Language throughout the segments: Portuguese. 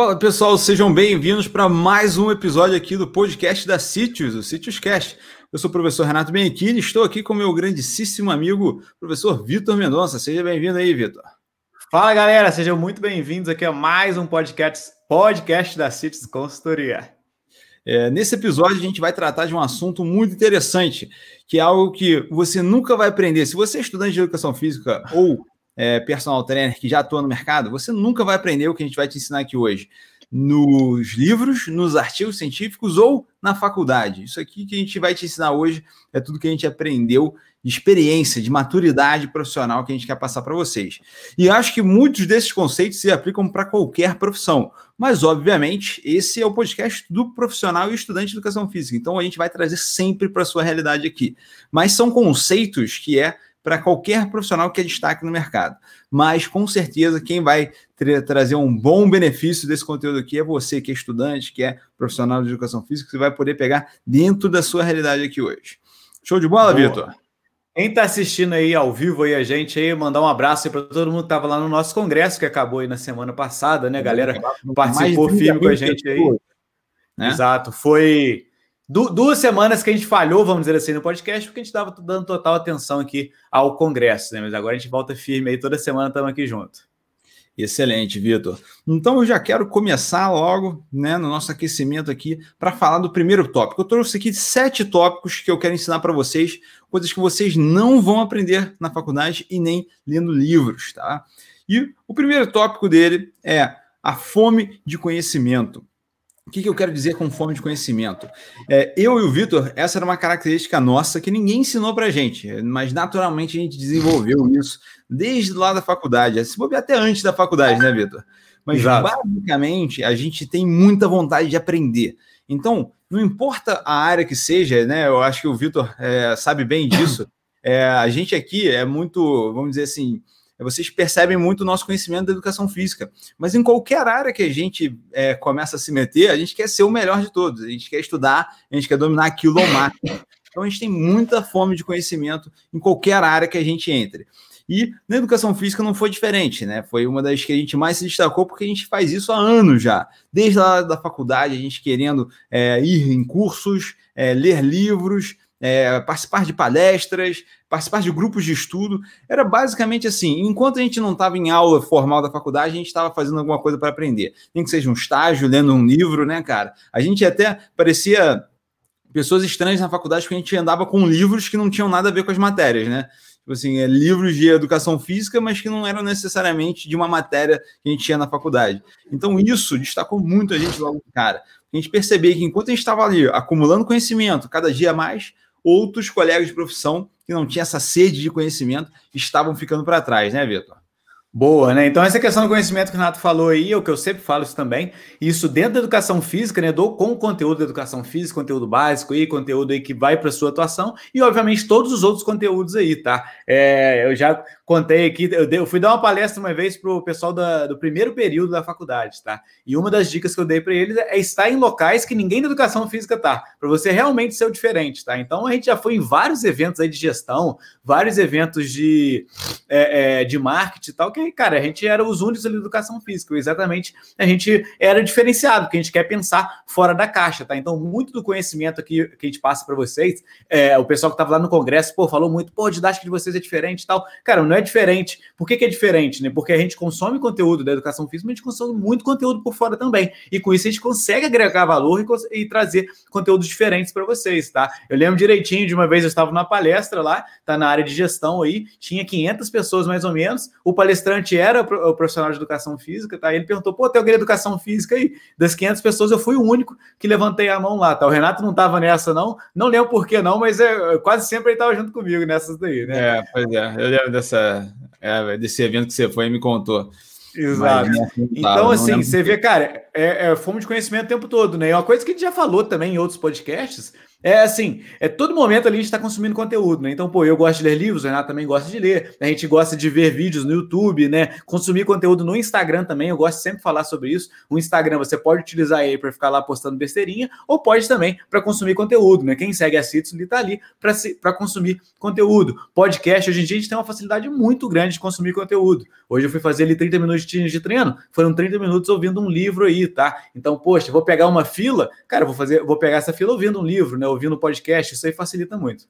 Fala pessoal, sejam bem-vindos para mais um episódio aqui do podcast da Sítios, o Sítios Cast. Eu sou o professor Renato Benechini, estou aqui com meu grandíssimo amigo, professor Vitor Mendonça. Seja bem-vindo aí, Vitor. Fala galera, sejam muito bem-vindos aqui a mais um podcast, podcast da Sítios Consultoria. É, nesse episódio, a gente vai tratar de um assunto muito interessante, que é algo que você nunca vai aprender. Se você é estudante de educação física ou é, personal trainer que já atua no mercado, você nunca vai aprender o que a gente vai te ensinar aqui hoje. Nos livros, nos artigos científicos ou na faculdade. Isso aqui que a gente vai te ensinar hoje é tudo que a gente aprendeu de experiência, de maturidade profissional que a gente quer passar para vocês. E acho que muitos desses conceitos se aplicam para qualquer profissão. Mas, obviamente, esse é o podcast do profissional e estudante de educação física. Então, a gente vai trazer sempre para a sua realidade aqui. Mas são conceitos que é para qualquer profissional que é destaque no mercado. Mas, com certeza, quem vai tra trazer um bom benefício desse conteúdo aqui é você que é estudante, que é profissional de educação física, que você vai poder pegar dentro da sua realidade aqui hoje. Show de bola, Vitor? Quem está assistindo aí ao vivo aí a gente aí, mandar um abraço para todo mundo que estava lá no nosso congresso, que acabou aí na semana passada, né? A galera participou firme com a gente aí. Né? Exato. Foi du duas semanas que a gente falhou, vamos dizer assim, no podcast, porque a gente estava dando total atenção aqui ao Congresso, né? Mas agora a gente volta firme aí, toda semana estamos aqui junto. Excelente, Vitor. Então eu já quero começar logo, né, no nosso aquecimento aqui, para falar do primeiro tópico. Eu trouxe aqui sete tópicos que eu quero ensinar para vocês, coisas que vocês não vão aprender na faculdade e nem lendo livros, tá? E o primeiro tópico dele é a fome de conhecimento. O que, que eu quero dizer com fome de conhecimento? É, eu e o Vitor, essa era uma característica nossa que ninguém ensinou para gente, mas naturalmente a gente desenvolveu isso desde lá da faculdade, se bobear até antes da faculdade, né, Vitor? Mas Exato. basicamente a gente tem muita vontade de aprender. Então, não importa a área que seja, né? Eu acho que o Vitor é, sabe bem disso. É, a gente aqui é muito, vamos dizer assim, vocês percebem muito o nosso conhecimento da educação física. Mas em qualquer área que a gente é, começa a se meter, a gente quer ser o melhor de todos. A gente quer estudar, a gente quer dominar aquilo ao máximo. Então a gente tem muita fome de conhecimento em qualquer área que a gente entre. E na educação física não foi diferente, né? Foi uma das que a gente mais se destacou porque a gente faz isso há anos já. Desde lá da faculdade, a gente querendo é, ir em cursos, é, ler livros, é, participar de palestras, participar de grupos de estudo. Era basicamente assim: enquanto a gente não estava em aula formal da faculdade, a gente estava fazendo alguma coisa para aprender. Nem que seja um estágio, lendo um livro, né, cara? A gente até parecia pessoas estranhas na faculdade porque a gente andava com livros que não tinham nada a ver com as matérias, né? Tipo assim, é, livros de educação física, mas que não eram necessariamente de uma matéria que a gente tinha na faculdade. Então, isso destacou muito a gente logo, cara. A gente percebia que enquanto a gente estava ali acumulando conhecimento cada dia mais, outros colegas de profissão que não tinham essa sede de conhecimento estavam ficando para trás, né, Vitor? Boa, né? Então, essa questão do conhecimento que o Renato falou aí, é o que eu sempre falo isso também, isso dentro da educação física, né? Dou com conteúdo da educação física, conteúdo básico e conteúdo aí que vai para sua atuação, e obviamente todos os outros conteúdos aí, tá? É, eu já contei aqui, eu, dei, eu, fui dar uma palestra uma vez para o pessoal da, do primeiro período da faculdade, tá? E uma das dicas que eu dei para eles é estar em locais que ninguém da educação física tá, para você realmente ser o diferente, tá? Então a gente já foi em vários eventos aí de gestão, vários eventos de, é, é, de marketing e tal, que, cara, a gente era os únicos ali da educação física, exatamente a gente era diferenciado, porque a gente quer pensar fora da caixa, tá? Então, muito do conhecimento aqui que a gente passa para vocês, é, o pessoal que estava lá no congresso, pô, falou muito, pô, a didática de vocês é diferente e tal. Cara, não é diferente. Por que, que, é diferente? Né? Porque a gente consome conteúdo da educação física, mas a gente consome muito conteúdo por fora também. E com isso a gente consegue agregar valor e, e trazer conteúdos diferentes para vocês, tá? Eu lembro direitinho de uma vez eu estava numa palestra lá, tá na área de gestão aí, tinha 500 pessoas mais ou menos. O palestrante era o profissional de educação física, tá? Ele perguntou: pô, tem alguém de educação física aí? Das 500 pessoas, eu fui o único que levantei a mão lá, tá? O Renato não estava nessa, não. Não lembro por que não, mas é, quase sempre ele estava junto comigo nessas daí, né? É, pois é. Eu lembro dessa, é, desse evento que você foi e me contou. Exato. então, assim, você vê, cara, é, é fome de conhecimento o tempo todo, né? É uma coisa que a gente já falou também em outros podcasts, é assim, é todo momento ali a gente está consumindo conteúdo, né? Então, pô, eu gosto de ler livros, o Renato também gosta de ler, a gente gosta de ver vídeos no YouTube, né? Consumir conteúdo no Instagram também, eu gosto sempre de falar sobre isso. O Instagram você pode utilizar aí para ficar lá postando besteirinha, ou pode também para consumir conteúdo, né? Quem segue a Citos ele tá ali para consumir conteúdo. Podcast, hoje em dia a gente tem uma facilidade muito grande de consumir conteúdo. Hoje eu fui fazer ali 30 minutos de treino, foram 30 minutos ouvindo um livro aí tá? Então, poxa, vou pegar uma fila, cara, vou fazer, vou pegar essa fila ouvindo um livro, né? Ouvindo podcast, isso aí facilita muito.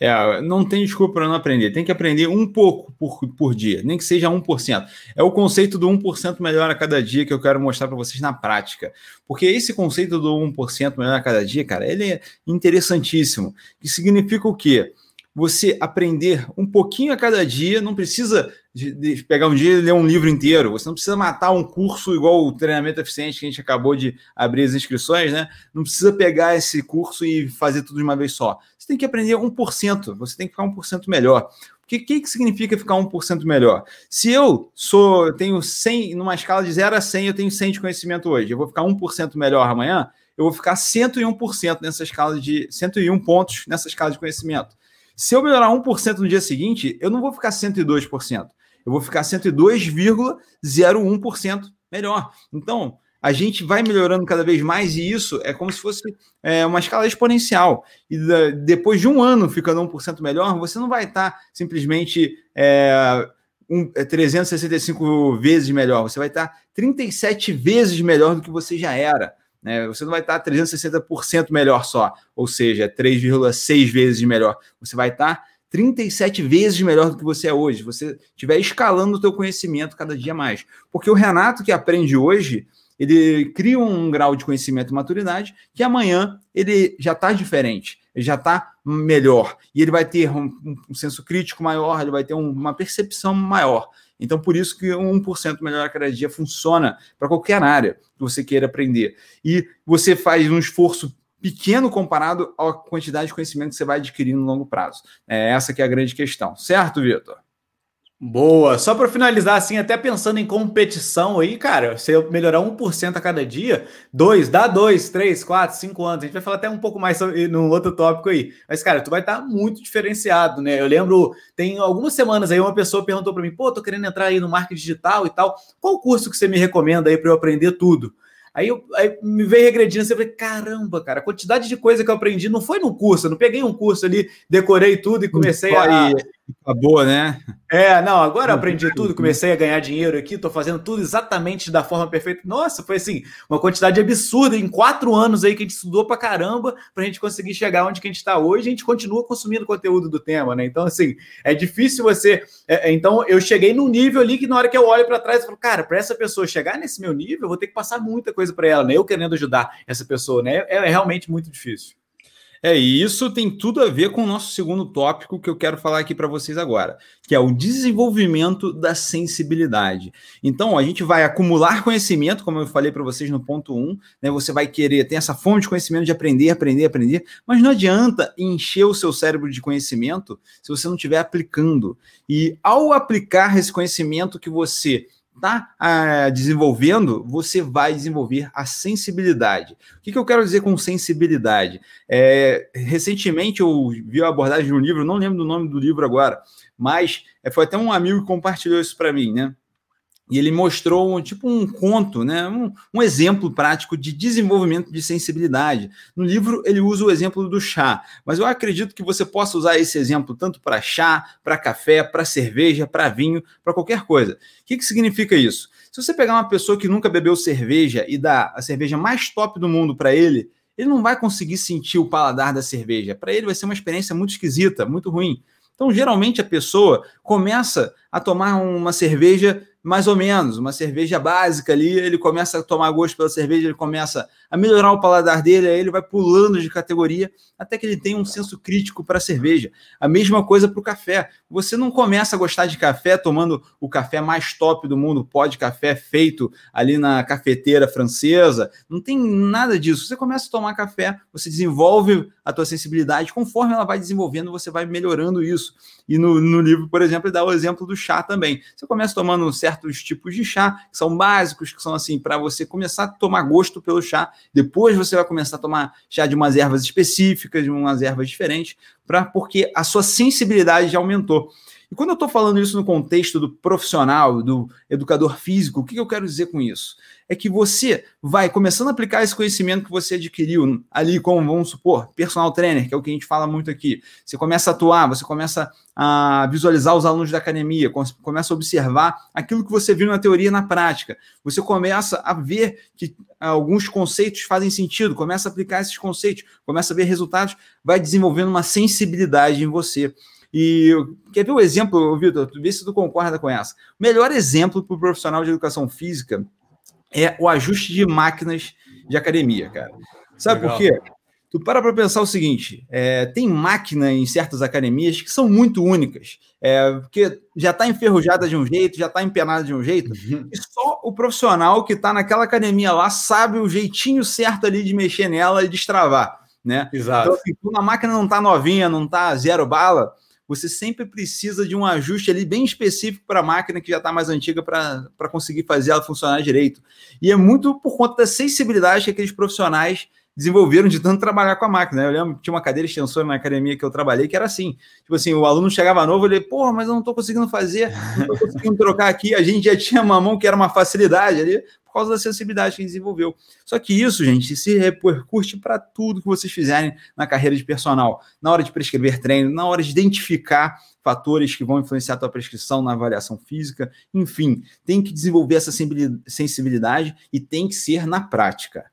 É, não tem desculpa para não aprender. Tem que aprender um pouco por, por dia, nem que seja 1%. É o conceito do 1% melhor a cada dia que eu quero mostrar para vocês na prática. Porque esse conceito do 1% melhor a cada dia, cara, ele é interessantíssimo. Que significa o quê? Você aprender um pouquinho a cada dia, não precisa de, de pegar um dia e ler um livro inteiro. Você não precisa matar um curso igual o treinamento eficiente que a gente acabou de abrir as inscrições, né? Não precisa pegar esse curso e fazer tudo de uma vez só. Você tem que aprender 1%, você tem que ficar 1% melhor. O que, que, significa ficar 1% melhor? Se eu sou, tenho 100, numa escala de 0 a 100, eu tenho 100 de conhecimento hoje, eu vou ficar 1% melhor amanhã, eu vou ficar 101% nessa escala de 101 pontos nessa escala de conhecimento. Se eu melhorar 1% no dia seguinte, eu não vou ficar 102% eu vou ficar 102,01% melhor. Então, a gente vai melhorando cada vez mais e isso é como se fosse é, uma escala exponencial. E depois de um ano ficando 1% melhor, você não vai estar simplesmente é, um, é, 365 vezes melhor, você vai estar 37 vezes melhor do que você já era. Né? Você não vai estar 360% melhor só, ou seja, 3,6 vezes melhor. Você vai estar 37 vezes melhor do que você é hoje. Você estiver escalando o teu conhecimento cada dia mais. Porque o Renato que aprende hoje, ele cria um grau de conhecimento e maturidade que amanhã ele já está diferente, ele já está melhor. E ele vai ter um, um, senso crítico maior, ele vai ter um, uma percepção maior. Então, por isso que 1% melhor a cada dia funciona para qualquer área que você queira aprender. E você faz um esforço pequeno comparado à quantidade de conhecimento que você vai adquirir no longo prazo. É essa que é a grande questão, certo, Vitor? Boa. Só para finalizar, assim, até pensando em competição aí, cara, se eu melhorar 1% a cada dia, dois, dá dois, três, quatro, cinco anos. A gente vai falar até um pouco mais sobre, no outro tópico aí. Mas, cara, tu vai estar tá muito diferenciado, né? Eu lembro, tem algumas semanas aí, uma pessoa perguntou para mim, pô, tô querendo entrar aí no marketing digital e tal. Qual curso que você me recomenda aí para eu aprender tudo? Aí, eu, aí me veio regredindo, assim, eu falei, caramba, cara, a quantidade de coisa que eu aprendi não foi no curso, eu não peguei um curso ali, decorei tudo e comecei a, Acabou, né? É, não, agora eu aprendi tudo, comecei a ganhar dinheiro aqui, estou fazendo tudo exatamente da forma perfeita. Nossa, foi assim, uma quantidade absurda em quatro anos aí que a gente estudou pra caramba para a gente conseguir chegar onde que a gente está hoje, a gente continua consumindo conteúdo do tema, né? Então, assim, é difícil você. É, é então, eu cheguei num nível ali que na hora que eu olho para trás, eu falo, cara, para essa pessoa chegar nesse meu nível, eu vou ter que passar muita coisa para ela, né? Eu querendo ajudar essa pessoa, né? É, é realmente muito difícil. É, e isso tem tudo a ver com o nosso segundo tópico que eu quero falar aqui para vocês agora, que é o desenvolvimento da sensibilidade. Então, a gente vai acumular conhecimento, como eu falei para vocês no ponto 1, um, né? Você vai querer ter essa fonte de conhecimento de aprender, aprender, aprender, mas não adianta encher o seu cérebro de conhecimento se você não estiver aplicando. E ao aplicar esse conhecimento que você está ah, desenvolvendo, você vai desenvolver a sensibilidade. O que, que eu quero dizer com sensibilidade? É, recentemente eu vi a abordagem de um livro, não lembro do nome do livro agora, mas é, foi até um amigo que compartilhou isso para mim, né? E ele mostrou tipo um conto, né? Um, um, exemplo prático de desenvolvimento de sensibilidade. No livro ele usa o exemplo do chá, mas eu acredito que você possa usar esse exemplo tanto para chá, para café, para cerveja, para vinho, para qualquer coisa. O que, que significa isso? Se você pegar uma pessoa que nunca bebeu cerveja e dar a cerveja mais top do mundo para ele, ele não vai conseguir sentir o paladar da cerveja. Para ele vai ser uma experiência muito esquisita, muito ruim. Então, geralmente a pessoa começa a tomar uma cerveja mais ou menos, uma cerveja básica ali, ele começa a tomar gosto pela cerveja, ele começa a melhorar o paladar dele, aí ele vai pulando de categoria até que ele tenha um senso crítico para a cerveja. A mesma coisa para o café. Você não começa a gostar de café tomando o café mais top do mundo, pó de café feito ali na cafeteira francesa, não tem nada disso. Você começa a tomar café, você desenvolve a tua sensibilidade, conforme ela vai desenvolvendo, você vai melhorando isso. E no, no livro, por exemplo, ele dá o exemplo do chá também. Você começa tomando certos tipos de chá, que são básicos, que são assim, para você começar a tomar gosto pelo chá. Depois você vai começar a tomar chá de umas ervas específicas, de umas ervas diferentes, pra, porque a sua sensibilidade já aumentou. E quando eu estou falando isso no contexto do profissional, do educador físico, o que eu quero dizer com isso? É que você vai começando a aplicar esse conhecimento que você adquiriu ali, como vamos supor, personal trainer, que é o que a gente fala muito aqui. Você começa a atuar, você começa a visualizar os alunos da academia, começa a observar aquilo que você viu na teoria na prática. Você começa a ver que alguns conceitos fazem sentido, começa a aplicar esses conceitos, começa a ver resultados, vai desenvolvendo uma sensibilidade em você. E quer ver o exemplo, Vitor? Vê se tu concorda com essa. O melhor exemplo para o profissional de educação física é o ajuste de máquinas de academia, cara. Sabe Legal. por quê? Tu para para pensar o seguinte: é, tem máquina em certas academias que são muito únicas, é, porque já está enferrujada de um jeito, já está empenada de um jeito, uhum. e só o profissional que está naquela academia lá sabe o jeitinho certo ali de mexer nela e destravar, né? Exato. Então, assim, quando a máquina não está novinha, não está zero bala, você sempre precisa de um ajuste ali bem específico para a máquina que já está mais antiga para conseguir fazer ela funcionar direito. E é muito por conta da sensibilidade que aqueles profissionais desenvolveram de tanto trabalhar com a máquina. Eu lembro que tinha uma cadeira extensora na academia que eu trabalhei que era assim. Tipo assim, o aluno chegava novo, ele, porra, mas eu não estou conseguindo fazer, não estou conseguindo trocar aqui. A gente já tinha uma mão que era uma facilidade ali causa da sensibilidade que desenvolveu. Só que isso, gente, se repercute para tudo que vocês fizerem na carreira de personal, na hora de prescrever treino, na hora de identificar fatores que vão influenciar a tua prescrição na avaliação física, enfim, tem que desenvolver essa sensibilidade e tem que ser na prática.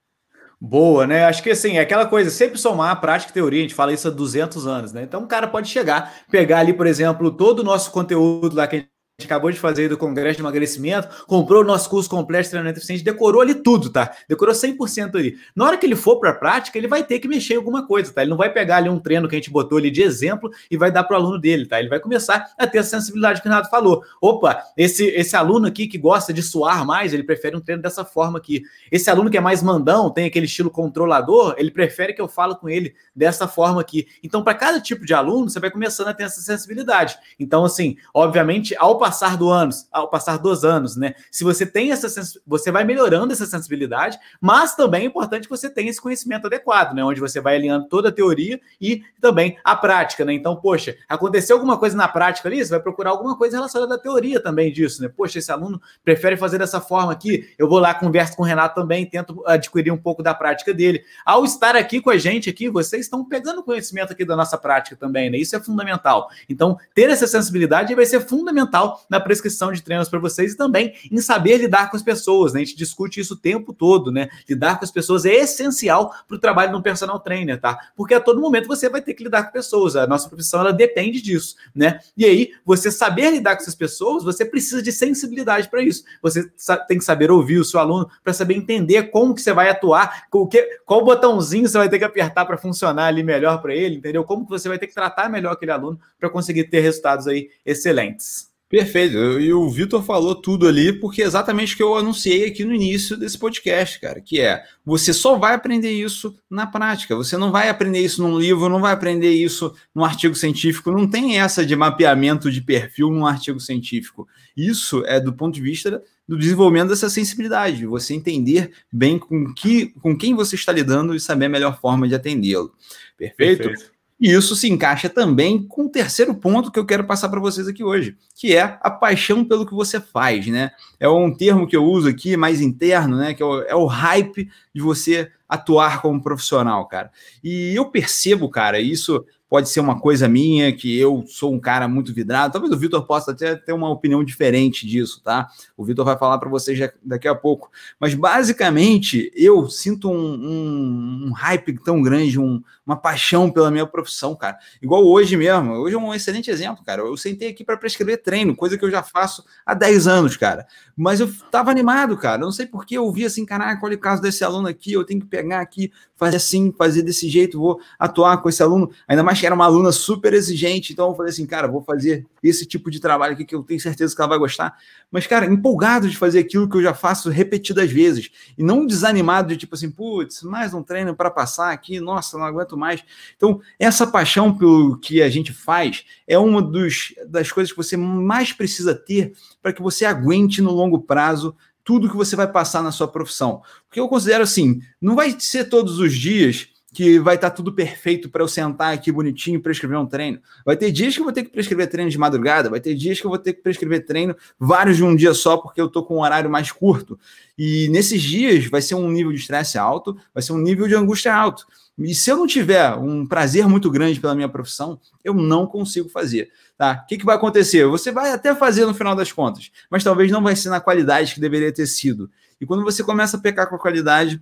Boa, né? Acho que assim, é aquela coisa, sempre somar a prática e teoria, a gente fala isso há 200 anos, né? Então o cara pode chegar, pegar ali, por exemplo, todo o nosso conteúdo lá que a gente gente acabou de fazer do Congresso de Emagrecimento, comprou o nosso curso completo de treinamento eficiente, decorou ali tudo, tá? Decorou 100% ali. Na hora que ele for para a prática, ele vai ter que mexer em alguma coisa, tá? Ele não vai pegar ali um treino que a gente botou ali de exemplo e vai dar para o aluno dele, tá? Ele vai começar a ter a sensibilidade que o Renato falou. Opa, esse, esse aluno aqui que gosta de suar mais, ele prefere um treino dessa forma aqui. Esse aluno que é mais mandão, tem aquele estilo controlador, ele prefere que eu falo com ele dessa forma aqui. Então, para cada tipo de aluno, você vai começando a ter essa sensibilidade. Então, assim, obviamente, ao passar do anos, ao passar dos anos, né? Se você tem essa você vai melhorando essa sensibilidade, mas também é importante que você tenha esse conhecimento adequado, né? Onde você vai alinhando toda a teoria e também a prática, né? Então, poxa, aconteceu alguma coisa na prática ali, você vai procurar alguma coisa relacionada à teoria também disso, né? Poxa, esse aluno prefere fazer dessa forma aqui, eu vou lá, converso com o Renato também, tento adquirir um pouco da prática dele. Ao estar aqui com a gente aqui, vocês estão pegando conhecimento aqui da nossa prática também, né? Isso é fundamental. Então, ter essa sensibilidade vai ser fundamental na prescrição de treinos para vocês e também em saber lidar com as pessoas. Né? A gente discute isso o tempo todo, né? Lidar com as pessoas é essencial para o trabalho de um personal trainer, tá? Porque a todo momento você vai ter que lidar com pessoas. A nossa profissão ela depende disso, né? E aí, você saber lidar com essas pessoas, você precisa de sensibilidade para isso. Você tem que saber ouvir o seu aluno para saber entender como que você vai atuar, qual, que, qual botãozinho você vai ter que apertar para funcionar ali melhor para ele, entendeu? Como que você vai ter que tratar melhor aquele aluno para conseguir ter resultados aí excelentes. Perfeito. E o Vitor falou tudo ali, porque é exatamente o que eu anunciei aqui no início desse podcast, cara, que é você só vai aprender isso na prática. Você não vai aprender isso num livro, não vai aprender isso num artigo científico. Não tem essa de mapeamento de perfil num artigo científico. Isso é do ponto de vista do desenvolvimento dessa sensibilidade, você entender bem com, que, com quem você está lidando e saber a melhor forma de atendê-lo. Perfeito? Perfeito. E isso se encaixa também com o terceiro ponto que eu quero passar para vocês aqui hoje, que é a paixão pelo que você faz, né? É um termo que eu uso aqui, mais interno, né? Que é o, é o hype de você atuar como profissional, cara. E eu percebo, cara, isso pode ser uma coisa minha, que eu sou um cara muito vidrado. Talvez o Vitor possa até ter uma opinião diferente disso, tá? O Vitor vai falar para vocês daqui a pouco. Mas basicamente, eu sinto um, um, um hype tão grande, um, uma paixão pela minha profissão, cara. Igual hoje mesmo. Hoje é um excelente exemplo, cara. Eu sentei aqui para prescrever treino, coisa que eu já faço há 10 anos, cara. Mas eu tava animado, cara. Eu não sei por que eu vi assim, caraca, olha o caso desse aluno aqui, eu tenho que pegar aqui, fazer assim, fazer desse jeito, vou atuar com esse aluno. Ainda mais que era uma aluna super exigente, então eu falei assim, cara, vou fazer esse tipo de trabalho aqui que eu tenho certeza que ela vai gostar. Mas, cara, empolgado de fazer aquilo que eu já faço repetidas vezes e não desanimado de tipo assim, putz, mais um treino para passar aqui, nossa, não aguento mais. Então, essa paixão pelo que a gente faz é uma dos, das coisas que você mais precisa ter para que você aguente no longo prazo tudo que você vai passar na sua profissão. Porque eu considero assim, não vai ser todos os dias que vai estar tá tudo perfeito para eu sentar aqui bonitinho e prescrever um treino. Vai ter dias que eu vou ter que prescrever treino de madrugada, vai ter dias que eu vou ter que prescrever treino vários de um dia só, porque eu estou com um horário mais curto. E nesses dias vai ser um nível de estresse alto, vai ser um nível de angústia alto. E se eu não tiver um prazer muito grande pela minha profissão, eu não consigo fazer. Tá? O que, que vai acontecer? Você vai até fazer no final das contas, mas talvez não vai ser na qualidade que deveria ter sido. E quando você começa a pecar com a qualidade,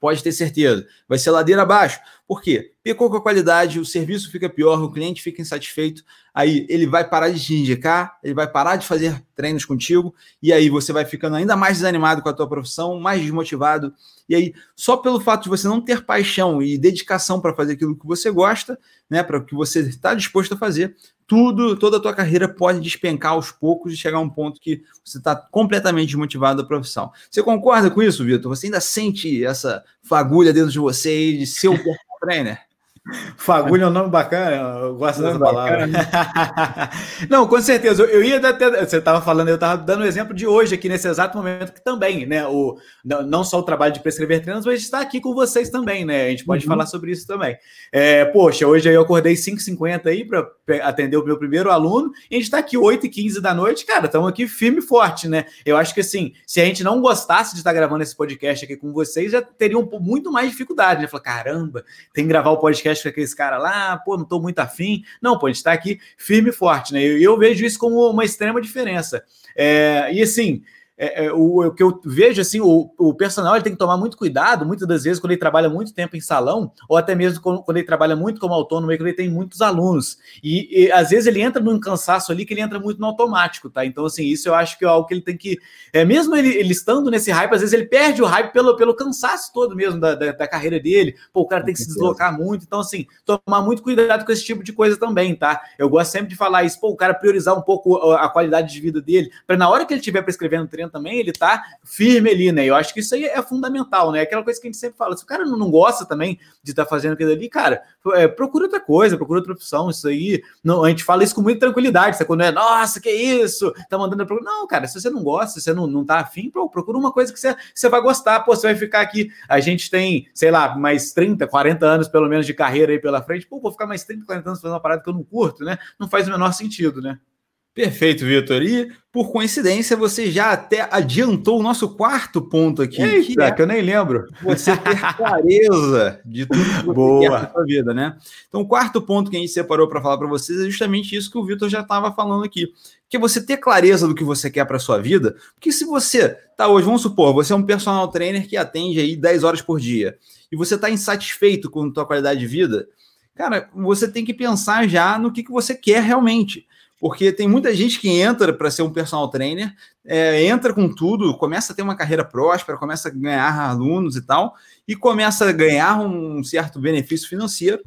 pode ter certeza. Vai ser ladeira abaixo. Por quê? Pecou com a qualidade, o serviço fica pior, o cliente fica insatisfeito, aí ele vai parar de te indicar, ele vai parar de fazer treinos contigo, e aí você vai ficando ainda mais desanimado com a tua profissão, mais desmotivado. E aí, só pelo fato de você não ter paixão e dedicação para fazer aquilo que você gosta, né, para o que você está disposto a fazer, tudo, toda a tua carreira pode despencar aos poucos e chegar a um ponto que você está completamente desmotivado da profissão. Você concorda com isso, Vitor? Você ainda sente essa fagulha dentro de você de ser o trainer? Fagulha é um nome bacana, eu gosto dessa palavra. não, com certeza. Eu ia até. Você estava falando, eu estava dando o um exemplo de hoje, aqui nesse exato momento, que também, né? O, não só o trabalho de prescrever treinos, mas estar aqui com vocês também, né? A gente pode uhum. falar sobre isso também. É, poxa, hoje eu acordei 5h50 aí para atender o meu primeiro aluno, e a gente está aqui 8h15 da noite, cara, estamos aqui firme e forte, né? Eu acho que assim, se a gente não gostasse de estar gravando esse podcast aqui com vocês, já teriam muito mais dificuldade, né? Falar, caramba, tem que gravar o podcast podcast com aqueles caras lá, pô, não tô muito afim. Não, pô, a gente tá aqui firme e forte, né? E eu, eu, vejo isso como uma extrema diferença. É, e assim, é, é, o, o, que eu vejo assim, o, o personal ele tem que tomar muito cuidado, muitas das vezes, quando ele trabalha muito tempo em salão, ou até mesmo quando, quando ele trabalha muito como autônomo, quando ele tem muitos alunos. E, e, às vezes ele entra num cansaço ali que ele entra muito no automático, tá? Então, assim, isso eu acho que é algo que ele tem que. É, mesmo ele, ele estando nesse hype, às vezes ele perde o hype pelo, pelo cansaço todo mesmo da, da, da carreira dele. Pô, o cara tem que se deslocar muito. Então, assim, tomar muito cuidado com esse tipo de coisa também, tá? Eu gosto sempre de falar isso, pô, o cara priorizar um pouco a qualidade de vida dele, para na hora que ele estiver prescrevendo treino também, ele tá firme ali, né? Eu acho que isso aí é fundamental, né? Aquela coisa que a gente sempre fala, se o cara não, gosta também de estar tá fazendo aquilo ali, cara, é, procura outra coisa, procura outra opção, isso aí, não, a gente fala isso com muita tranquilidade, sabe? Quando é, nossa, que isso, tá mandando. Não, cara, se você não gosta, se você não, não tá afim, procura uma coisa que você, você vai gostar, pô, você vai ficar aqui, a gente tem, sei lá, mais 30, 40 anos pelo menos de carreira aí pela frente, pô, vou ficar mais 30, 40 anos fazendo uma parada que eu não curto, né? Não faz o menor sentido, né? Perfeito, Vitor. E, por coincidência, você já até adiantou o nosso quarto ponto aqui. Eita, que, é que eu nem lembro. Você ter clareza de tudo que você Boa. quer na sua vida, né? Então, o quarto ponto que a gente separou para falar para vocês é justamente isso que o Vitor já estava falando aqui. Que é você ter clareza do que você quer para sua vida. Porque se você tá hoje, vamos supor, você é um personal trainer que atende aí 10 horas por dia e você está insatisfeito com a sua qualidade de vida, cara, você tem que pensar já no que, que você quer realmente porque tem muita gente que entra para ser um personal trainer, é, entra com tudo, começa a ter uma carreira próspera, começa a ganhar alunos e tal, e começa a ganhar um certo benefício financeiro.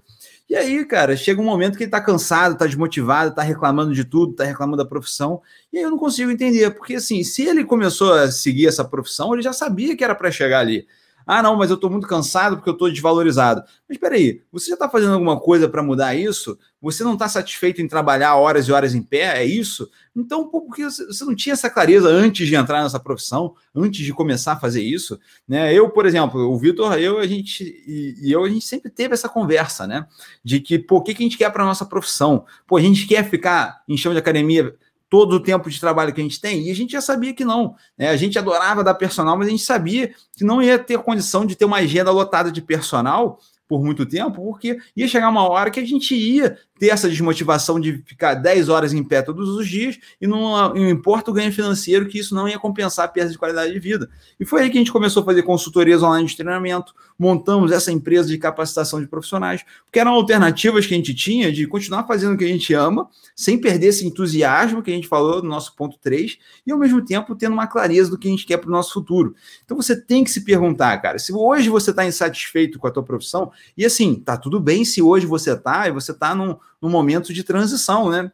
E aí, cara, chega um momento que ele está cansado, está desmotivado, está reclamando de tudo, está reclamando da profissão, e aí eu não consigo entender, porque assim, se ele começou a seguir essa profissão, ele já sabia que era para chegar ali. Ah, não, mas eu estou muito cansado porque eu estou desvalorizado. Mas espera aí, você já está fazendo alguma coisa para mudar isso? Você não está satisfeito em trabalhar horas e horas em pé? É isso? Então, por que você não tinha essa clareza antes de entrar nessa profissão, antes de começar a fazer isso? Né? Eu, por exemplo, o Vitor, eu, a gente e, e, eu, a gente sempre teve essa conversa, né? De que, pô, o que, que a gente quer para nossa profissão? Pô, a gente quer ficar em chão de academia todo o tempo de trabalho que a gente tem, e a gente já sabia que não. Né? A gente adorava dar personal, mas a gente sabia que não ia ter condição de ter uma agenda lotada de personal por muito tempo, porque ia chegar uma hora que a gente ia ter essa desmotivação de ficar 10 horas em pé todos os dias e não, não importa o ganho financeiro, que isso não ia compensar a perda de qualidade de vida. E foi aí que a gente começou a fazer consultorias online de treinamento, montamos essa empresa de capacitação de profissionais, porque eram alternativas que a gente tinha de continuar fazendo o que a gente ama, sem perder esse entusiasmo que a gente falou no nosso ponto 3, e ao mesmo tempo tendo uma clareza do que a gente quer para o nosso futuro. Então você tem que se perguntar, cara, se hoje você está insatisfeito com a tua profissão, e assim, tá tudo bem se hoje você está e você está num no momento de transição, né?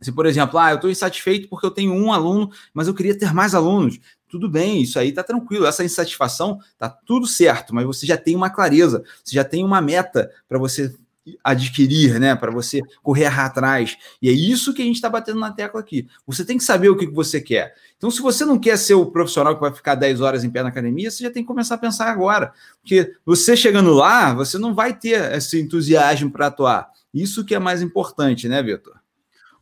Se, por exemplo, ah, eu estou insatisfeito porque eu tenho um aluno, mas eu queria ter mais alunos. Tudo bem, isso aí está tranquilo. Essa insatisfação está tudo certo, mas você já tem uma clareza, você já tem uma meta para você adquirir, né? Para você correr atrás. E é isso que a gente está batendo na tecla aqui. Você tem que saber o que você quer. Então, se você não quer ser o profissional que vai ficar 10 horas em pé na academia, você já tem que começar a pensar agora. Porque você chegando lá, você não vai ter esse entusiasmo para atuar. Isso que é mais importante, né, Vitor?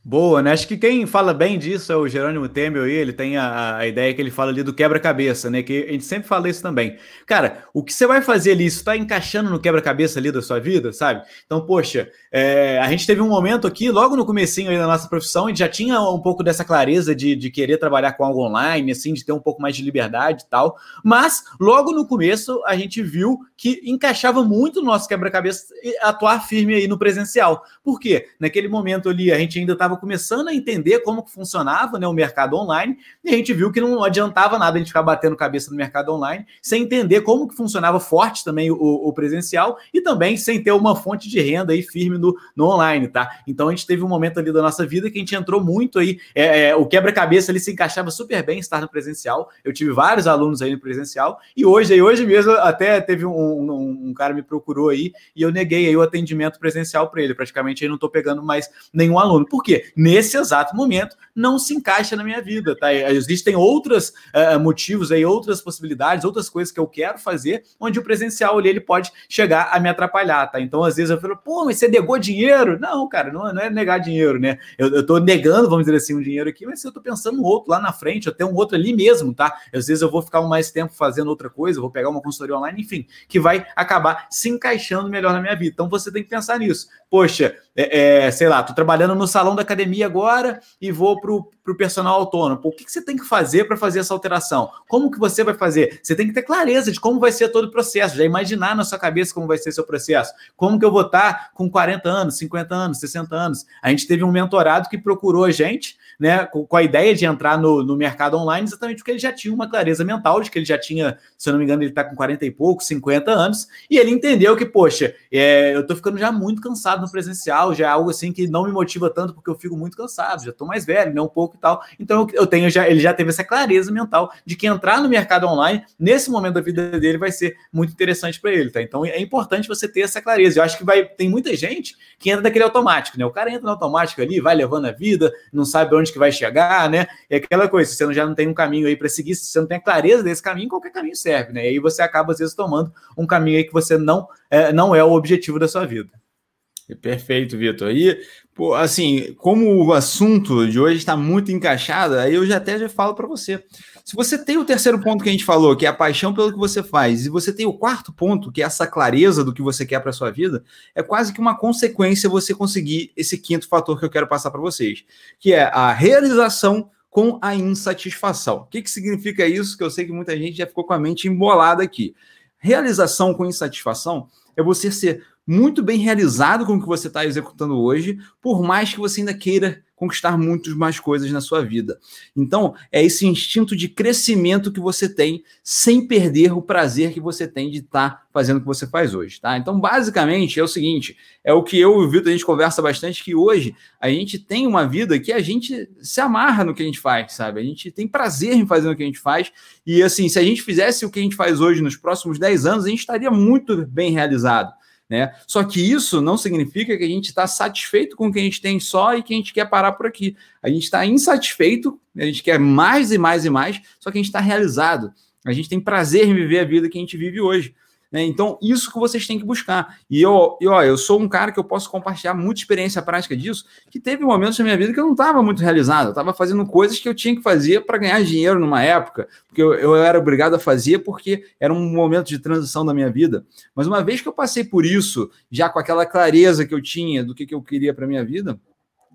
Boa, né? Acho que quem fala bem disso é o Jerônimo Temel aí, ele tem a, a ideia que ele fala ali do quebra-cabeça, né? Que a gente sempre fala isso também. Cara, o que você vai fazer ali, isso tá encaixando no quebra-cabeça ali da sua vida, sabe? Então, poxa, é, a gente teve um momento aqui, logo no comecinho aí da nossa profissão, a gente já tinha um pouco dessa clareza de, de querer trabalhar com algo online, assim, de ter um pouco mais de liberdade e tal, mas logo no começo a gente viu que encaixava muito no nosso quebra-cabeça atuar firme aí no presencial. Por quê? Naquele momento ali a gente ainda estava começando a entender como que funcionava né, o mercado online, e a gente viu que não adiantava nada a gente ficar batendo cabeça no mercado online, sem entender como que funcionava forte também o, o presencial, e também sem ter uma fonte de renda aí firme no, no online, tá? Então a gente teve um momento ali da nossa vida que a gente entrou muito aí, é, é, o quebra-cabeça ali se encaixava super bem estar no presencial, eu tive vários alunos aí no presencial, e hoje, aí, hoje mesmo até teve um, um, um cara me procurou aí, e eu neguei aí o atendimento presencial para ele, praticamente aí não estou pegando mais nenhum aluno. Por quê? nesse exato momento não se encaixa na minha vida, tá? Existem outros uh, motivos aí, outras possibilidades, outras coisas que eu quero fazer, onde o presencial ali ele pode chegar a me atrapalhar, tá? Então, às vezes eu falo, pô, mas você negou dinheiro? Não, cara, não, não é negar dinheiro, né? Eu, eu tô negando, vamos dizer assim, um dinheiro aqui, mas eu tô pensando um outro lá na frente, tenho um outro ali mesmo, tá? Às vezes eu vou ficar mais tempo fazendo outra coisa, vou pegar uma consultoria online, enfim, que vai acabar se encaixando melhor na minha vida. Então, você tem que pensar nisso. Poxa, é, é, sei lá, tô trabalhando no salão da academia agora e vou para o personal autônomo. O que, que você tem que fazer para fazer essa alteração? Como que você vai fazer? Você tem que ter clareza de como vai ser todo o processo, já imaginar na sua cabeça como vai ser seu processo. Como que eu vou estar com 40 anos, 50 anos, 60 anos? A gente teve um mentorado que procurou a gente né, com, com a ideia de entrar no, no, mercado online, exatamente porque ele já tinha uma clareza mental de que ele já tinha, se eu não me engano, ele está com 40 e pouco, 50 anos, e ele entendeu que, poxa, é, eu estou ficando já muito cansado no presencial, já é algo assim que não me motiva tanto porque eu fico muito cansado, já estou mais velho, né, um pouco e tal. Então eu tenho já, ele já teve essa clareza mental de que entrar no mercado online, nesse momento da vida dele, vai ser muito interessante para ele, tá? Então é importante você ter essa clareza. Eu acho que vai, tem muita gente que entra daquele automático, né? O cara entra no automático ali, vai levando a vida, não sabe onde que vai chegar, né? É aquela coisa, você já não tem um caminho aí para seguir, se você não tem a clareza desse caminho, qualquer caminho serve, né? E aí você acaba, às vezes, tomando um caminho aí que você não é, não é o objetivo da sua vida. Perfeito, Vitor. E, pô, assim, como o assunto de hoje está muito encaixado, aí eu já até já falo para você. Se você tem o terceiro ponto que a gente falou, que é a paixão pelo que você faz, e você tem o quarto ponto, que é essa clareza do que você quer para sua vida, é quase que uma consequência você conseguir esse quinto fator que eu quero passar para vocês, que é a realização com a insatisfação. O que, que significa isso? Que eu sei que muita gente já ficou com a mente embolada aqui. Realização com insatisfação é você ser muito bem realizado com o que você está executando hoje, por mais que você ainda queira conquistar muitas mais coisas na sua vida. Então, é esse instinto de crescimento que você tem, sem perder o prazer que você tem de estar tá fazendo o que você faz hoje, tá? Então, basicamente, é o seguinte, é o que eu e o Vitor, a gente conversa bastante, que hoje a gente tem uma vida que a gente se amarra no que a gente faz, sabe? A gente tem prazer em fazer o que a gente faz, e assim, se a gente fizesse o que a gente faz hoje nos próximos 10 anos, a gente estaria muito bem realizado. Né? Só que isso não significa que a gente está satisfeito com o que a gente tem só e que a gente quer parar por aqui. A gente está insatisfeito, a gente quer mais e mais e mais, só que a gente está realizado. A gente tem prazer em viver a vida que a gente vive hoje. Né? Então, isso que vocês têm que buscar. E eu, e, ó, eu sou um cara que eu posso compartilhar muita experiência prática disso, que teve momentos na minha vida que eu não estava muito realizado. Eu estava fazendo coisas que eu tinha que fazer para ganhar dinheiro numa época, porque eu, eu era obrigado a fazer porque era um momento de transição da minha vida. Mas uma vez que eu passei por isso, já com aquela clareza que eu tinha do que, que eu queria para minha vida,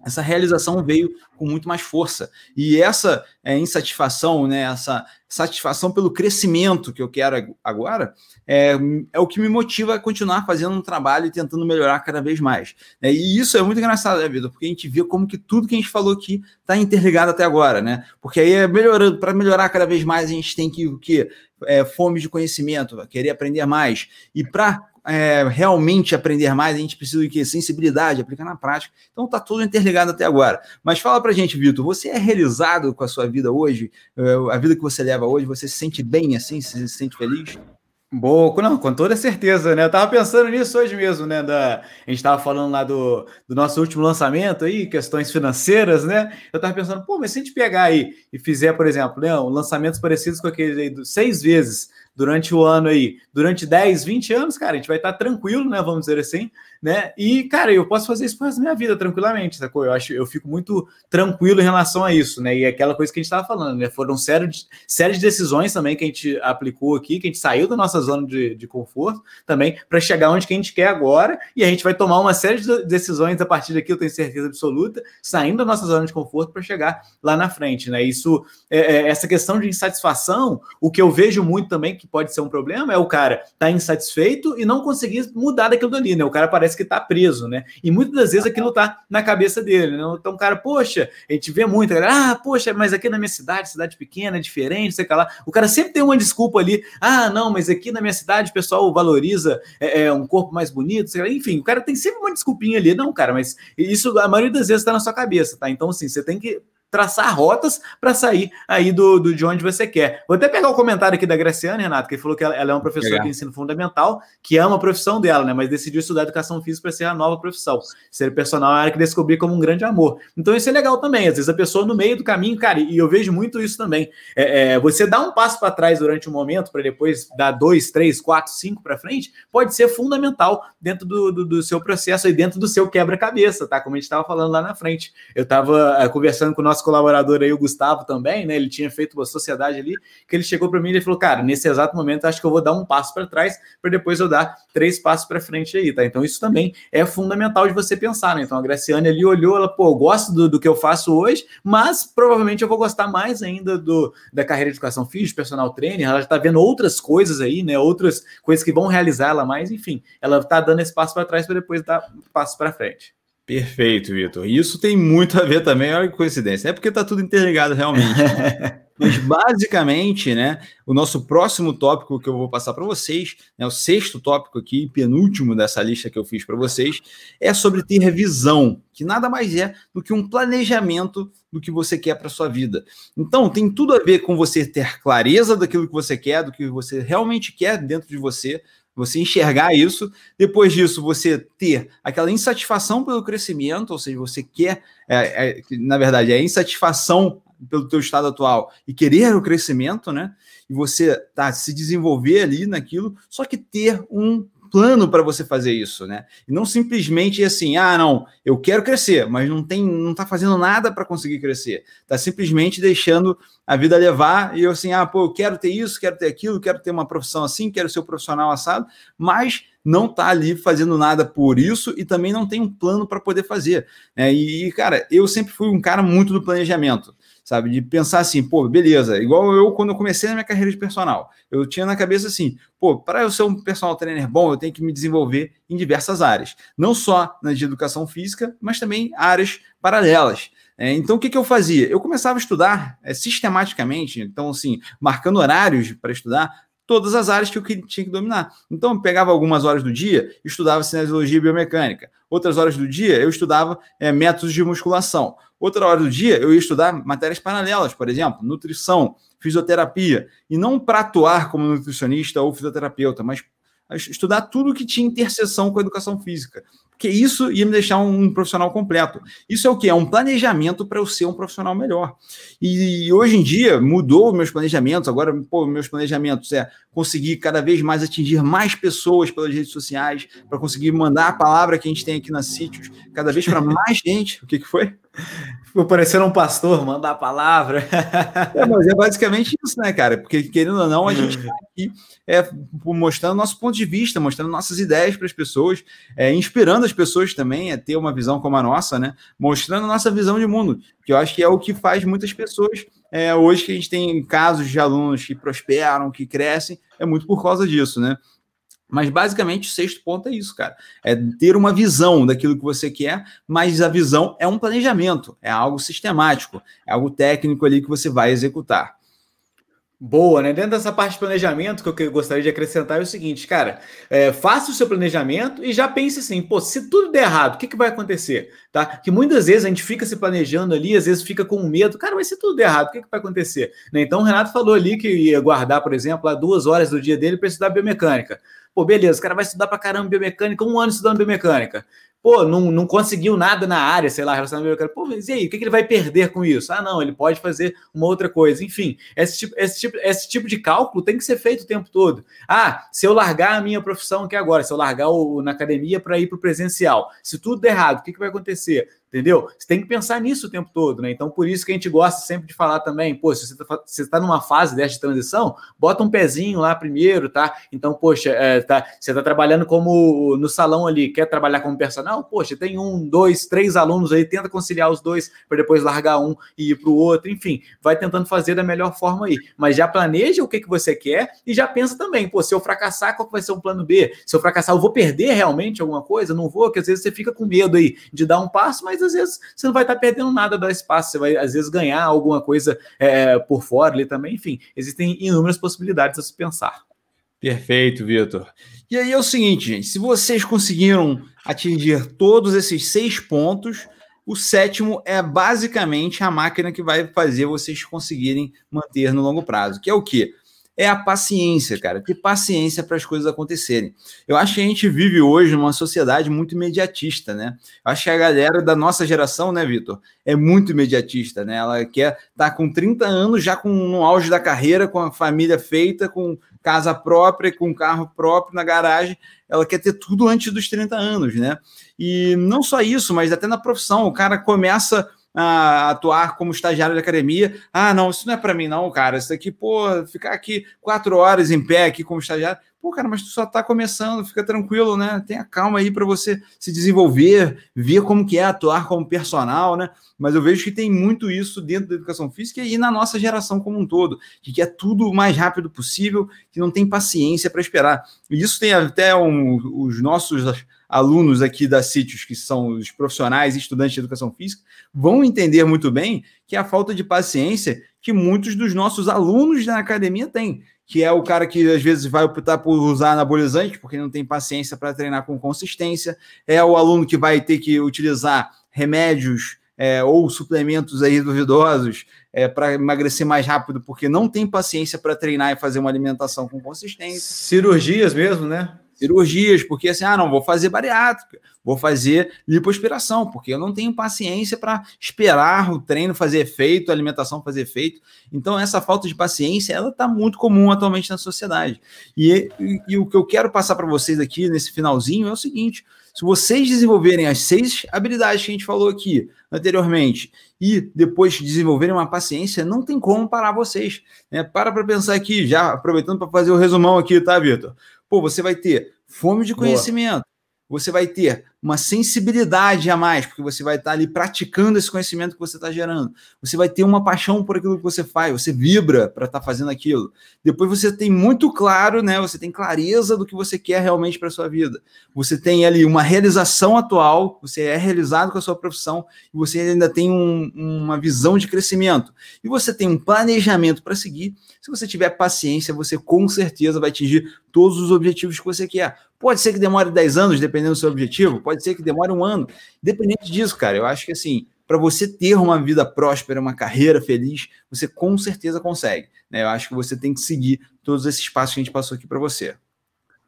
essa realização veio com muito mais força. E essa é, insatisfação, né, essa satisfação pelo crescimento que eu quero agora, é, é o que me motiva a continuar fazendo um trabalho e tentando melhorar cada vez mais. É, e isso é muito engraçado, né, vida? Porque a gente vê como que tudo que a gente falou aqui está interligado até agora, né? Porque aí é melhorando, para melhorar cada vez mais, a gente tem que o quê? É, fome de conhecimento, querer aprender mais. E para é, realmente aprender mais, a gente precisa de quê? Sensibilidade, aplicar na prática. Então tá tudo interligado até agora. Mas fala pra gente, Vitor, você é realizado com a sua vida hoje? É, a vida que você leva hoje, você se sente bem assim? Se sente feliz? Boa, não, com toda certeza, né? Eu tava pensando nisso hoje mesmo, né? Da, a gente tava falando lá do, do nosso último lançamento aí, questões financeiras, né? Eu tava pensando, pô, mas se a gente pegar aí e fizer, por exemplo, né, lançamentos parecidos com aqueles aí, seis vezes durante o ano aí, durante 10, 20 anos, cara, a gente vai estar tranquilo, né? Vamos dizer assim, né? E, cara, eu posso fazer isso para minha vida tranquilamente, sacou? Eu acho, eu fico muito tranquilo em relação a isso, né? E aquela coisa que a gente estava falando, né? Foram série de, série de decisões também que a gente aplicou aqui, que a gente saiu da nossa zona de, de conforto também para chegar onde que a gente quer agora, e a gente vai tomar uma série de decisões a partir daqui, eu tenho certeza absoluta, saindo da nossa zona de conforto para chegar lá na frente, né? Isso, é, é, essa questão de insatisfação, o que eu vejo muito também que pode ser um problema é o cara tá insatisfeito e não conseguir mudar daquilo dali, né? O cara parece que está preso, né? E muitas das vezes aquilo está na cabeça dele, né? Então, o cara, poxa, a gente vê muito, ah, poxa, mas aqui na minha cidade, cidade pequena, é diferente, sei lá. O cara sempre tem uma desculpa ali, ah, não, mas aqui na minha cidade o pessoal valoriza é, é um corpo mais bonito, sei lá. Enfim, o cara tem sempre uma desculpinha ali, não, cara, mas isso a maioria das vezes está na sua cabeça, tá? Então, assim, você tem que traçar rotas para sair aí do, do, de onde você quer. Vou até pegar o comentário aqui da Graciana, Renato, que falou que ela, ela é uma professora Legal. de ensino fundamental, que ama a profissão dela, né? Mas decidiu estudar educação física para ser a nova profissão. Ser personal é a área que descobri como um grande amor. Então isso é legal também. Às vezes a pessoa no meio do caminho, cara, e eu vejo muito isso também. É, é, você dá um passo para trás durante um momento, para depois dar dois, três, quatro, cinco para frente, pode ser fundamental dentro do, do, do seu processo e dentro do seu quebra-cabeça, tá? Como a gente estava falando lá na frente. Eu estava é, conversando com o nosso nosso colaborador aí, o Gustavo, também, né? Ele tinha feito uma sociedade ali, que ele chegou para mim e falou: Cara, nesse exato momento, acho que eu vou dar um passo para trás, para depois eu dar três passos para frente aí, tá? Então, isso também é fundamental de você pensar, né? Então, a Graciane ali olhou, ela, pô, eu gosto do, do que eu faço hoje, mas provavelmente eu vou gostar mais ainda do, da carreira de educação física, personal trainer. Ela já está vendo outras coisas aí, né? Outras coisas que vão realizar ela mais, enfim, ela está dando esse passo para trás para depois dar um passo para frente. Perfeito, Vitor. Isso tem muito a ver também, olha que coincidência. É porque está tudo interligado realmente. Mas basicamente, né, o nosso próximo tópico que eu vou passar para vocês, né, o sexto tópico aqui, penúltimo dessa lista que eu fiz para vocês, é sobre ter visão, que nada mais é do que um planejamento do que você quer para sua vida. Então, tem tudo a ver com você ter clareza daquilo que você quer, do que você realmente quer dentro de você, você enxergar isso, depois disso você ter aquela insatisfação pelo crescimento, ou seja, você quer, é, é, na verdade, é a insatisfação pelo teu estado atual e querer o crescimento, né? E você tá se desenvolver ali naquilo, só que ter um plano para você fazer isso, né? E não simplesmente assim, ah, não, eu quero crescer, mas não tem, não tá fazendo nada para conseguir crescer. Tá simplesmente deixando a vida levar e eu assim, ah, pô, eu quero ter isso, quero ter aquilo, quero ter uma profissão assim, quero ser um profissional assado, mas não tá ali fazendo nada por isso e também não tem um plano para poder fazer. Né? E, cara, eu sempre fui um cara muito do planejamento sabe? De pensar assim, pô, beleza, igual eu quando eu comecei na minha carreira de personal, eu tinha na cabeça assim, pô, para eu ser um personal trainer bom, eu tenho que me desenvolver em diversas áreas, não só na de educação física, mas também áreas paralelas. É, então, o que, que eu fazia? Eu começava a estudar é, sistematicamente, então, assim, marcando horários para estudar, todas as áreas que eu tinha que dominar. Então, eu pegava algumas horas do dia, estudava cinesiologia e biomecânica. Outras horas do dia, eu estudava é, métodos de musculação. Outra hora do dia, eu ia estudar matérias paralelas, por exemplo, nutrição, fisioterapia. E não para atuar como nutricionista ou fisioterapeuta, mas estudar tudo que tinha interseção com a educação física porque isso ia me deixar um, profissional completo. Isso é o que? É um planejamento para eu ser um profissional melhor. E, hoje em dia mudou meus planejamentos. Agora, pô, meus planejamentos é conseguir cada vez mais atingir mais pessoas pelas redes sociais, para conseguir mandar a palavra que a gente tem aqui nas sítios cada vez para mais gente. O que, que foi? Ficou parecendo um pastor, mandar a palavra. É, mas é basicamente isso, né, cara? Porque, querendo ou não, a gente está aqui é, mostrando nosso ponto de vista, mostrando nossas ideias para as pessoas, é, inspirando as pessoas também a ter uma visão como a nossa, né? Mostrando nossa visão de mundo, que eu acho que é o que faz muitas pessoas é, hoje que a gente tem casos de alunos que prosperam, que crescem, é muito por causa disso, né? Mas basicamente o sexto ponto é isso, cara. É ter uma visão daquilo que você quer, mas a visão é um planejamento, é algo sistemático, é algo técnico ali que você vai executar. Boa, né? Dentro dessa parte de planejamento, que eu gostaria de acrescentar é o seguinte, cara, é, faça o seu planejamento e já pense assim, pô, se tudo der errado, o que, que vai acontecer? Tá? Que muitas vezes a gente fica se planejando ali, às vezes fica com medo, cara, mas se tudo der errado, o que, que vai acontecer? Né? Então o Renato falou ali que ia guardar, por exemplo, lá duas horas do dia dele para estudar biomecânica. Pô, beleza, o cara vai estudar para caramba biomecânica, um ano estudando biomecânica pô, não, não conseguiu nada na área, sei lá, relacionado ao Pô, mas e aí, o que, que ele vai perder com isso? Ah, não, ele pode fazer uma outra coisa. Enfim, esse tipo, esse, tipo, esse tipo de cálculo tem que ser feito o tempo todo. Ah, se eu largar a minha profissão aqui agora, se eu largar o, na academia para ir para o presencial, se tudo der errado, o que, que vai acontecer? Entendeu? Você tem que pensar nisso o tempo todo, né? Então, por isso que a gente gosta sempre de falar também, pô, se você está tá numa fase dessa de transição, bota um pezinho lá primeiro, tá? Então, poxa, é, tá, você está trabalhando como no salão ali, quer trabalhar como personal? Poxa, tem um, dois, três alunos aí, tenta conciliar os dois para depois largar um e ir para o outro, enfim, vai tentando fazer da melhor forma aí. Mas já planeja o que, que você quer e já pensa também, pô, se eu fracassar, qual que vai ser um plano B? Se eu fracassar, eu vou perder realmente alguma coisa? Não vou, porque às vezes você fica com medo aí de dar um passo, mas às vezes você não vai estar perdendo nada do espaço, você vai às vezes ganhar alguma coisa é, por fora ali também. Enfim, existem inúmeras possibilidades a se pensar. Perfeito, Vitor. E aí é o seguinte, gente: se vocês conseguiram atingir todos esses seis pontos, o sétimo é basicamente a máquina que vai fazer vocês conseguirem manter no longo prazo, que é o quê? É a paciência, cara. Ter paciência para as coisas acontecerem. Eu acho que a gente vive hoje numa sociedade muito imediatista, né? Eu acho que a galera da nossa geração, né, Vitor, é muito imediatista, né? Ela quer estar tá com 30 anos, já com no auge da carreira, com a família feita, com casa própria, com carro próprio na garagem. Ela quer ter tudo antes dos 30 anos, né? E não só isso, mas até na profissão. O cara começa atuar como estagiário de academia. Ah, não, isso não é para mim, não, cara. Isso aqui, pô, ficar aqui quatro horas em pé aqui como estagiário. Pô, cara, mas tu só está começando, fica tranquilo, né? Tenha calma aí para você se desenvolver, ver como que é atuar como personal, né? Mas eu vejo que tem muito isso dentro da educação física e na nossa geração como um todo, que quer tudo o mais rápido possível, que não tem paciência para esperar. E isso tem até um, os nossos alunos aqui da Sítios, que são os profissionais e estudantes de educação física, vão entender muito bem que é a falta de paciência que muitos dos nossos alunos da academia têm, que é o cara que às vezes vai optar por usar anabolizante porque não tem paciência para treinar com consistência, é o aluno que vai ter que utilizar remédios é, ou suplementos aí duvidosos é, para emagrecer mais rápido porque não tem paciência para treinar e fazer uma alimentação com consistência. Cirurgias mesmo, né? Cirurgias, porque assim, ah, não, vou fazer bariátrica, vou fazer lipoaspiração, porque eu não tenho paciência para esperar o treino fazer efeito, a alimentação fazer efeito. Então, essa falta de paciência, ela está muito comum atualmente na sociedade. E, e, e o que eu quero passar para vocês aqui nesse finalzinho é o seguinte: se vocês desenvolverem as seis habilidades que a gente falou aqui anteriormente e depois desenvolverem uma paciência, não tem como parar vocês. Né? Para para pensar aqui, já aproveitando para fazer o resumão aqui, tá, Vitor? Pô, você vai ter fome de conhecimento, Boa. você vai ter uma sensibilidade a mais, porque você vai estar ali praticando esse conhecimento que você está gerando. Você vai ter uma paixão por aquilo que você faz, você vibra para estar tá fazendo aquilo. Depois você tem muito claro, né? Você tem clareza do que você quer realmente para sua vida. Você tem ali uma realização atual, você é realizado com a sua profissão e você ainda tem um, uma visão de crescimento. E você tem um planejamento para seguir. Se você tiver paciência, você com certeza vai atingir todos os objetivos que você quer. Pode ser que demore 10 anos, dependendo do seu objetivo, pode ser que demore um ano. Independente disso, cara, eu acho que assim, para você ter uma vida próspera, uma carreira feliz, você com certeza consegue. Né? Eu acho que você tem que seguir todos esses passos que a gente passou aqui para você.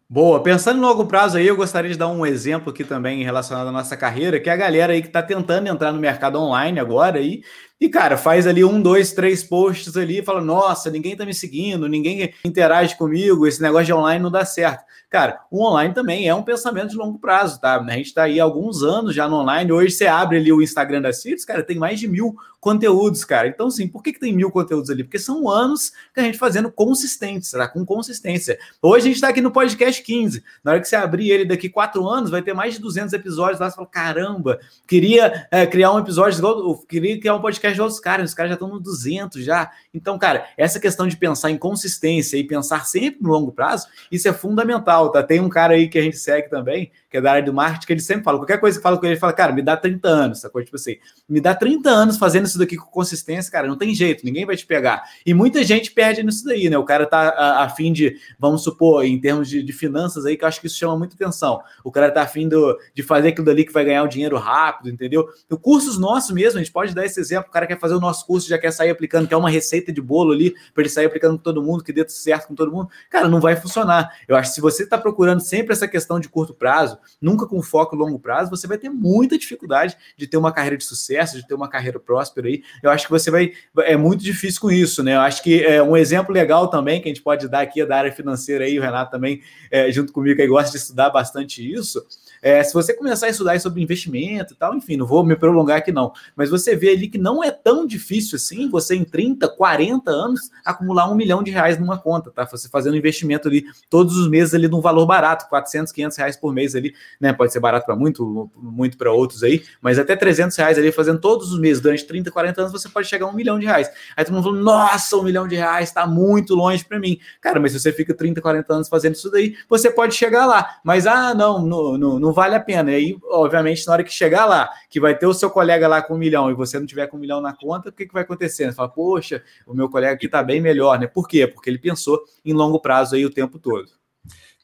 Boa, pensando no longo prazo aí, eu gostaria de dar um exemplo aqui também relacionado à nossa carreira, que é a galera aí que está tentando entrar no mercado online agora aí, e, cara, faz ali um, dois, três posts ali e fala: Nossa, ninguém tá me seguindo, ninguém interage comigo, esse negócio de online não dá certo. Cara, o online também é um pensamento de longo prazo, tá? A gente tá aí há alguns anos já no online. Hoje você abre ali o Instagram da Cities, cara, tem mais de mil conteúdos, cara. Então, sim, por que, que tem mil conteúdos ali? Porque são anos que a gente fazendo consistentes, tá? Com consistência. Hoje a gente tá aqui no podcast 15. Na hora que você abrir ele daqui quatro anos, vai ter mais de 200 episódios lá. Você fala, caramba, queria é, criar um episódio, igual, queria criar um podcast de outros caras, os caras já estão no 200 já. Então, cara, essa questão de pensar em consistência e pensar sempre no longo prazo, isso é fundamental, tá? Tem um cara aí que a gente segue também, que é da área do marketing, que ele sempre fala, qualquer coisa que fala com ele, ele fala, cara, me dá 30 anos, coisa, tipo assim, me dá 30 anos fazendo isso daqui com consistência, cara, não tem jeito, ninguém vai te pegar. E muita gente perde nisso daí, né? O cara tá a, a fim de, vamos supor, em termos de, de, finanças aí, que eu acho que isso chama muita atenção. O cara tá afim do, de fazer aquilo dali que vai ganhar o dinheiro rápido, entendeu? O cursos nossos mesmo, a gente pode dar esse exemplo, cara quer fazer o nosso curso, já quer sair aplicando, quer uma receita de bolo ali, para ele sair aplicando com todo mundo, que dê certo com todo mundo. Cara, não vai funcionar. Eu acho que se você está procurando sempre essa questão de curto prazo, nunca com foco longo prazo, você vai ter muita dificuldade de ter uma carreira de sucesso, de ter uma carreira próspera aí. Eu acho que você vai. É muito difícil com isso, né? Eu acho que é um exemplo legal também que a gente pode dar aqui é da área financeira aí, o Renato também, é, junto comigo, que gosta de estudar bastante isso. É, se você começar a estudar sobre investimento e tal, enfim, não vou me prolongar aqui não, mas você vê ali que não é tão difícil assim, você em 30, 40 anos, acumular um milhão de reais numa conta, tá? Você fazendo investimento ali todos os meses ali num valor barato, 400, 500 reais por mês ali, né? Pode ser barato para muito, muito para outros aí, mas até 300 reais ali fazendo todos os meses, durante 30, 40 anos, você pode chegar a um milhão de reais. Aí todo mundo falou, nossa, um milhão de reais está muito longe para mim. Cara, mas se você fica 30, 40 anos fazendo isso daí, você pode chegar lá. Mas, ah, não, não, não, não vale a pena. E aí, obviamente, na hora que chegar lá, que vai ter o seu colega lá com um milhão e você não tiver com um milhão na conta, o que, que vai acontecer? Você fala, poxa, o meu colega aqui está bem melhor, né? Por quê? Porque ele pensou em longo prazo aí o tempo todo.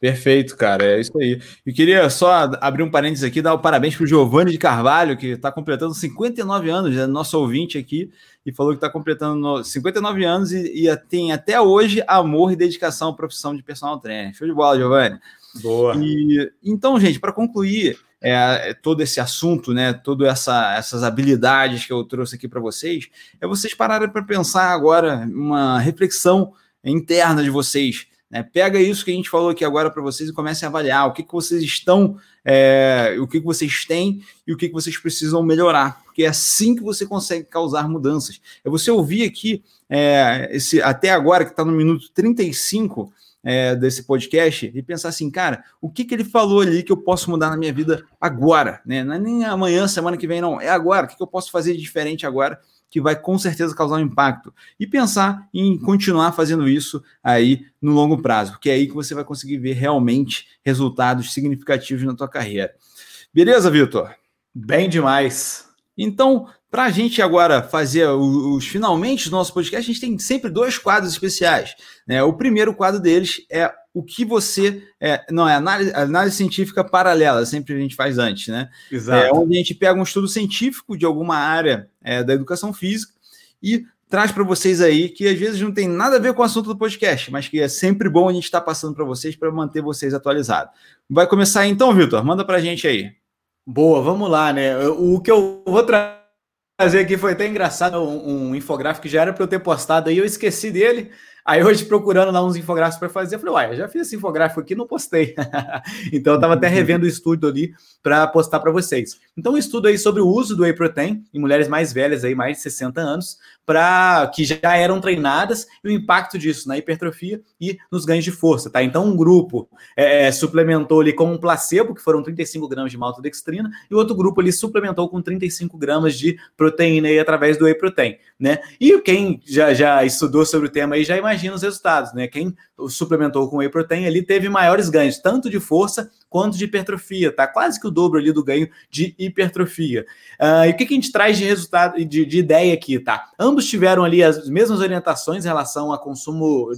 Perfeito, cara, é isso aí. Eu queria só abrir um parênteses aqui, dar o um parabéns para o Giovanni de Carvalho, que está completando 59 anos, é nosso ouvinte aqui, e falou que está completando 59 anos e, e, tem até hoje amor e dedicação à profissão de personal trainer. Show de bola, Giovanni. Boa. E, então, gente, para concluir é, todo esse assunto, né, todas essa, essas habilidades que eu trouxe aqui para vocês, é vocês pararem para pensar agora uma reflexão interna de vocês né? Pega isso que a gente falou aqui agora para vocês e comece a avaliar o que, que vocês estão, é, o que, que vocês têm e o que, que vocês precisam melhorar, porque é assim que você consegue causar mudanças. É você ouvir aqui, é, esse, até agora, que está no minuto 35 é, desse podcast, e pensar assim, cara, o que, que ele falou ali que eu posso mudar na minha vida agora? Né? Não é nem amanhã, semana que vem, não, é agora. O que, que eu posso fazer de diferente agora que vai com certeza causar um impacto. E pensar em continuar fazendo isso aí no longo prazo, porque é aí que você vai conseguir ver realmente resultados significativos na tua carreira. Beleza, Vitor? Bem demais. Então, para a gente agora fazer os, os finalmente do nosso podcast, a gente tem sempre dois quadros especiais. Né? O primeiro quadro deles é o que você. É, não, é análise, análise científica paralela, sempre a gente faz antes, né? Exato. É, onde a gente pega um estudo científico de alguma área é, da educação física e traz para vocês aí que às vezes não tem nada a ver com o assunto do podcast, mas que é sempre bom a gente estar tá passando para vocês para manter vocês atualizados. Vai começar então, Vitor? Manda para a gente aí. Boa, vamos lá, né? O que eu vou trazer aqui foi até engraçado, um, um infográfico que já era para eu ter postado aí, eu esqueci dele. Aí hoje, procurando lá uns infográficos para fazer, eu falei, uai, eu já fiz esse infográfico aqui não postei. então, eu estava até revendo o estudo ali para postar para vocês. Então, um estudo aí sobre o uso do whey protein em mulheres mais velhas, aí, mais de 60 anos, para que já eram treinadas e o impacto disso na hipertrofia e nos ganhos de força, tá? Então, um grupo é, é suplementou ali com um placebo, que foram 35 gramas de maltodextrina, e o outro grupo ali suplementou com 35 gramas de proteína aí através do whey protein, né? E quem já, já estudou sobre o tema aí já imagina os resultados, né? Quem suplementou com whey protein ali teve maiores ganhos, tanto de força quanto de hipertrofia, tá? Quase que o dobro ali do ganho de hipertrofia. Uh, e o que, que a gente traz de resultado, de, de ideia aqui, tá? Ambos tiveram ali as mesmas orientações em relação a consumo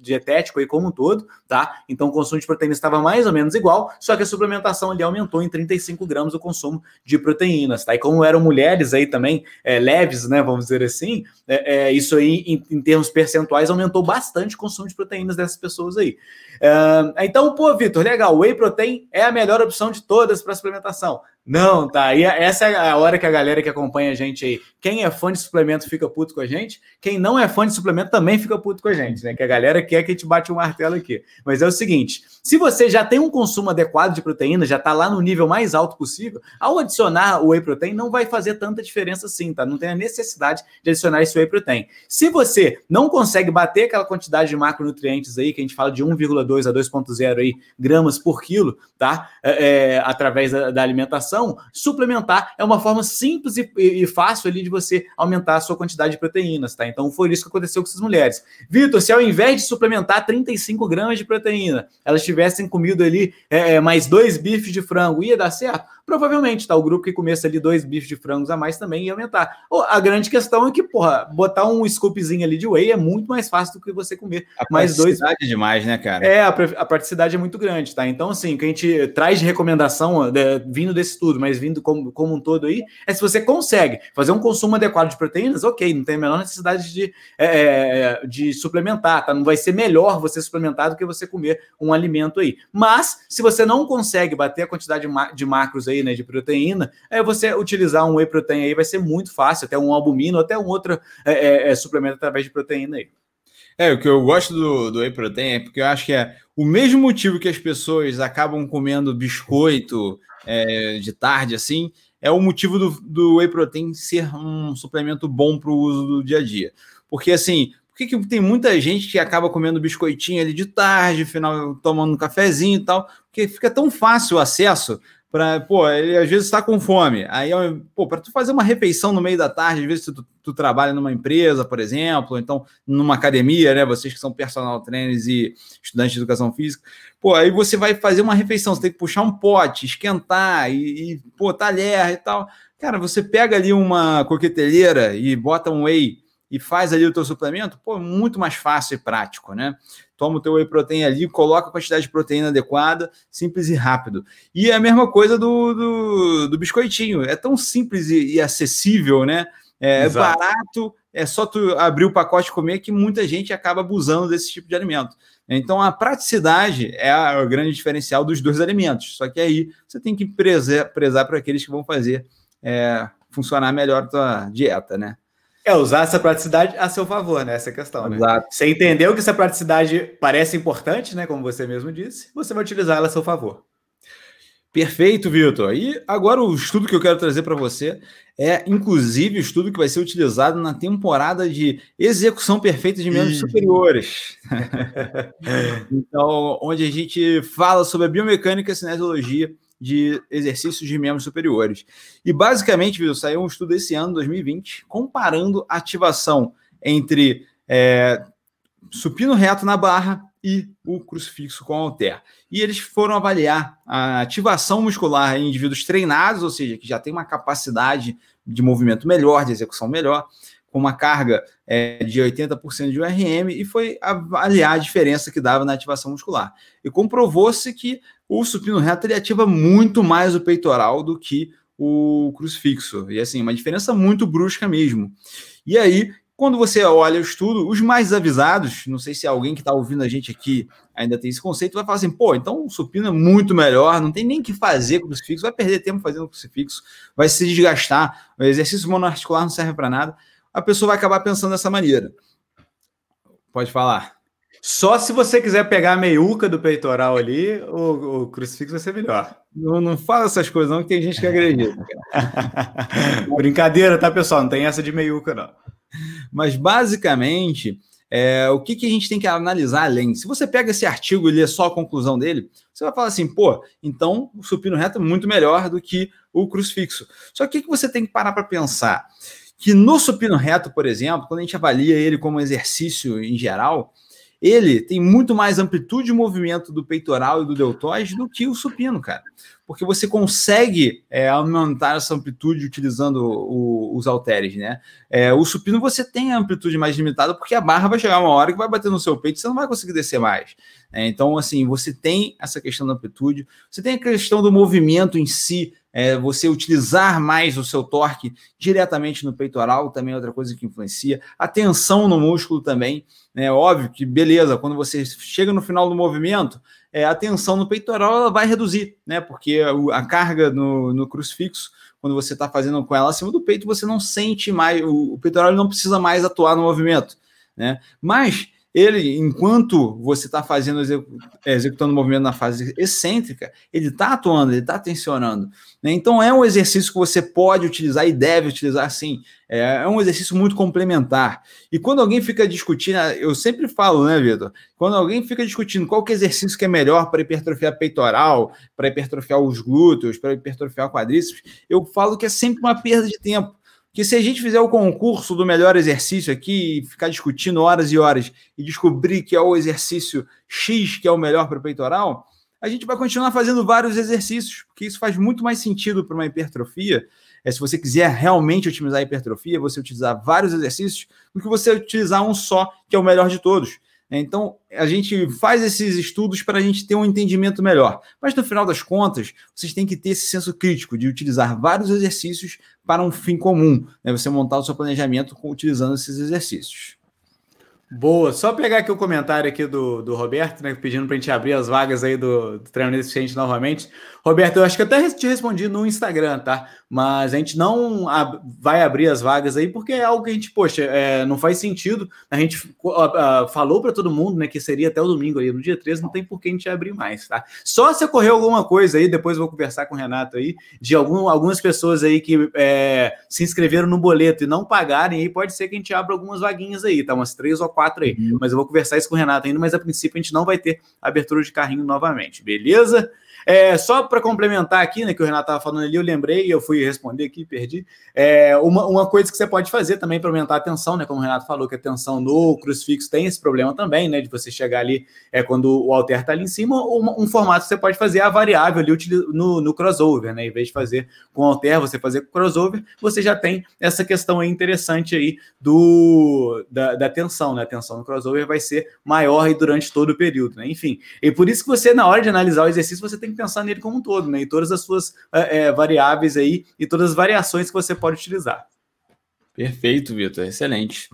dietético aí como um todo, tá? Então o consumo de proteína estava mais ou menos igual, só que a suplementação ali aumentou em 35 gramas o consumo de proteínas, tá? E como eram mulheres aí também é, leves, né? Vamos dizer assim, é, é, isso aí em, em termos percentuais aumentou bastante o consumo de proteínas dessas pessoas aí. Uh, então, pô, Vitor, legal, whey protein é a melhor opção de todas para suplementação. Não, tá. E essa é a hora que a galera que acompanha a gente aí, quem é fã de suplemento fica puto com a gente, quem não é fã de suplemento também fica puto com a gente, né? Que a galera quer que a gente bate um martelo aqui. Mas é o seguinte: se você já tem um consumo adequado de proteína, já tá lá no nível mais alto possível, ao adicionar o whey protein não vai fazer tanta diferença assim, tá? Não tem a necessidade de adicionar esse whey protein. Se você não consegue bater aquela quantidade de macronutrientes aí, que a gente fala de 1,2 a 2,0 aí gramas por quilo, tá? É, é, através da, da alimentação suplementar é uma forma simples e, e, fácil ali de você aumentar a sua quantidade de proteínas, tá? Então foi isso que aconteceu com essas mulheres. Vitor, se ao invés de suplementar 35 gramas de proteína, elas tivessem comido ali é, é mais dois bifes de frango, ia dar certo? Provavelmente, tá? O grupo que comesse ali dois bifes de frangos a mais também ia aumentar. A grande questão é que, porra, botar um scoopzinho ali de whey é muito mais fácil do que você comer a mais dois. É demais, né, cara? É, a, a praticidade é muito grande, tá? Então, assim, o que a gente traz de recomendação, de, vindo desse tudo, mas vindo como, como um todo aí, é se você consegue fazer um consumo adequado de proteínas, ok, não tem a menor necessidade de, é, é, de suplementar, tá? Não vai ser melhor você suplementar do que você comer um alimento aí. Mas, se você não consegue bater a quantidade de macros aí, né, de proteína, é você utilizar um whey protein aí vai ser muito fácil, até um albumino, até um outro é, é, é, suplemento através de proteína aí. É, o que eu gosto do, do whey protein é porque eu acho que é o mesmo motivo que as pessoas acabam comendo biscoito é, de tarde, assim, é o motivo do, do whey protein ser um suplemento bom para o uso do dia a dia. Porque, assim, por que, que, tem muita gente que acaba comendo biscoitinho ali de tarde, final tomando um cafezinho e tal? Porque fica tão fácil o acesso para, pô, ele às vezes está com fome. Aí, pô, para tu fazer uma refeição no meio da tarde, às vezes tu, tu, trabalha numa empresa, por exemplo, então numa academia, né? Vocês que são personal trainers e estudantes de educação física, pô, aí você vai fazer uma refeição, você tem que puxar um pote, esquentar e, e pô, talher e tal. Cara, você pega ali uma coqueteleira e bota um whey e faz ali o teu suplemento, pô, muito mais fácil e prático, né? toma o teu whey protein ali, coloca a quantidade de proteína adequada, simples e rápido. E é a mesma coisa do, do, do biscoitinho, é tão simples e, e acessível, né? É Exato. barato, é só tu abrir o pacote e comer que muita gente acaba abusando desse tipo de alimento. Então a praticidade é o grande diferencial dos dois alimentos. Só que aí você tem que prezar, prezar para aqueles que vão fazer é, funcionar melhor a tua dieta, né? É usar essa praticidade a seu favor, né? Essa questão, né? Exato. Você entendeu que essa praticidade parece importante, né? Como você mesmo disse, você vai utilizar ela a seu favor. Perfeito, Vitor. E agora o estudo que eu quero trazer para você é, inclusive, o estudo que vai ser utilizado na temporada de execução perfeita de membros superiores. então, onde a gente fala sobre a biomecânica e cinesiologia de exercícios de membros superiores. E basicamente, viu, saiu um estudo esse ano, 2020, comparando a ativação entre é, supino reto na barra e o crucifixo com halter. E eles foram avaliar a ativação muscular em indivíduos treinados, ou seja, que já tem uma capacidade de movimento melhor, de execução melhor, com uma carga é, de 80% de URM, e foi avaliar a diferença que dava na ativação muscular. E comprovou-se que o supino reto ele ativa muito mais o peitoral do que o crucifixo. E assim, uma diferença muito brusca mesmo. E aí, quando você olha o estudo, os mais avisados, não sei se alguém que está ouvindo a gente aqui ainda tem esse conceito, vai falar assim: pô, então o supino é muito melhor, não tem nem que fazer crucifixo, vai perder tempo fazendo crucifixo, vai se desgastar, o exercício monoarticular não serve para nada. A pessoa vai acabar pensando dessa maneira. Pode falar. Só se você quiser pegar a meiuca do peitoral ali, o, o crucifixo vai ser melhor. Não, não fala essas coisas, não, que tem gente que acredita. Brincadeira, tá, pessoal? Não tem essa de meiuca, não. Mas basicamente, é, o que, que a gente tem que analisar além? Se você pega esse artigo e lê só a conclusão dele, você vai falar assim, pô, então o supino reto é muito melhor do que o crucifixo. Só que o que você tem que parar para pensar? Que no supino reto, por exemplo, quando a gente avalia ele como exercício em geral, ele tem muito mais amplitude de movimento do peitoral e do deltoide do que o supino, cara. Porque você consegue é, aumentar essa amplitude utilizando o, os halteres, né? É, o supino você tem a amplitude mais limitada porque a barra vai chegar uma hora que vai bater no seu peito e você não vai conseguir descer mais. É, então, assim, você tem essa questão da amplitude, você tem a questão do movimento em si, é, você utilizar mais o seu torque diretamente no peitoral, também é outra coisa que influencia. A tensão no músculo também, é óbvio que beleza, quando você chega no final do movimento, é, a tensão no peitoral ela vai reduzir, né? Porque a, a carga no, no crucifixo, quando você está fazendo com ela acima do peito, você não sente mais, o, o peitoral não precisa mais atuar no movimento, né? Mas ele, enquanto você está fazendo, executando o movimento na fase excêntrica, ele está atuando, ele está tensionando. Né? Então é um exercício que você pode utilizar e deve utilizar sim. É, é um exercício muito complementar. E quando alguém fica discutindo, eu sempre falo, né, Vitor? Quando alguém fica discutindo qual que é exercício que é melhor para hipertrofiar peitoral, para hipertrofiar os glúteos, para hipertrofiar quadríceps, eu falo que é sempre uma perda de tempo que se a gente fizer o concurso do melhor exercício aqui e ficar discutindo horas e horas e descobrir que é o exercício X que é o melhor para o peitoral, a gente vai continuar fazendo vários exercícios, porque isso faz muito mais sentido para uma hipertrofia. É, se você quiser realmente otimizar a hipertrofia, você utilizar vários exercícios do que você utilizar um só, que é o melhor de todos. Então, a gente faz esses estudos para a gente ter um entendimento melhor. Mas, no final das contas, vocês têm que ter esse senso crítico de utilizar vários exercícios para um fim comum. Né? Você montar o seu planejamento utilizando esses exercícios. Boa, só pegar aqui o comentário aqui do, do Roberto, né, pedindo para a gente abrir as vagas aí do, do treinamento eficiente novamente. Roberto, eu acho que até te respondi no Instagram, tá? Mas a gente não vai abrir as vagas aí porque é algo que a gente, poxa, é, não faz sentido. A gente falou para todo mundo, né, que seria até o domingo ali, no dia 13, não tem por que a gente abrir mais, tá? Só se ocorreu alguma coisa aí, depois eu vou conversar com o Renato aí, de algum, algumas pessoas aí que é, se inscreveram no boleto e não pagarem, aí pode ser que a gente abra algumas vaguinhas aí, tá? Umas três ou quatro aí. Uhum. Mas eu vou conversar isso com o Renato ainda, mas a princípio a gente não vai ter abertura de carrinho novamente, beleza? É, só para complementar aqui, né, que o Renato estava falando ali, eu lembrei eu fui responder aqui, perdi. É, uma, uma coisa que você pode fazer também para aumentar a tensão, né? Como o Renato falou, que a tensão no crucifixo tem esse problema também, né? De você chegar ali é, quando o alter está ali em cima, um, um, formato que você pode fazer a variável ali no, no crossover, né? Em vez de fazer com alter, você fazer com crossover, você já tem essa questão aí interessante aí do, da, da tensão, né? A tensão no crossover vai ser maior durante todo o período, né? Enfim, e por isso que você, na hora de analisar o exercício, você tem que pensar nele como um todo, né? E todas as suas é, é, variáveis aí e todas as variações que você pode utilizar. Perfeito, Vitor, excelente.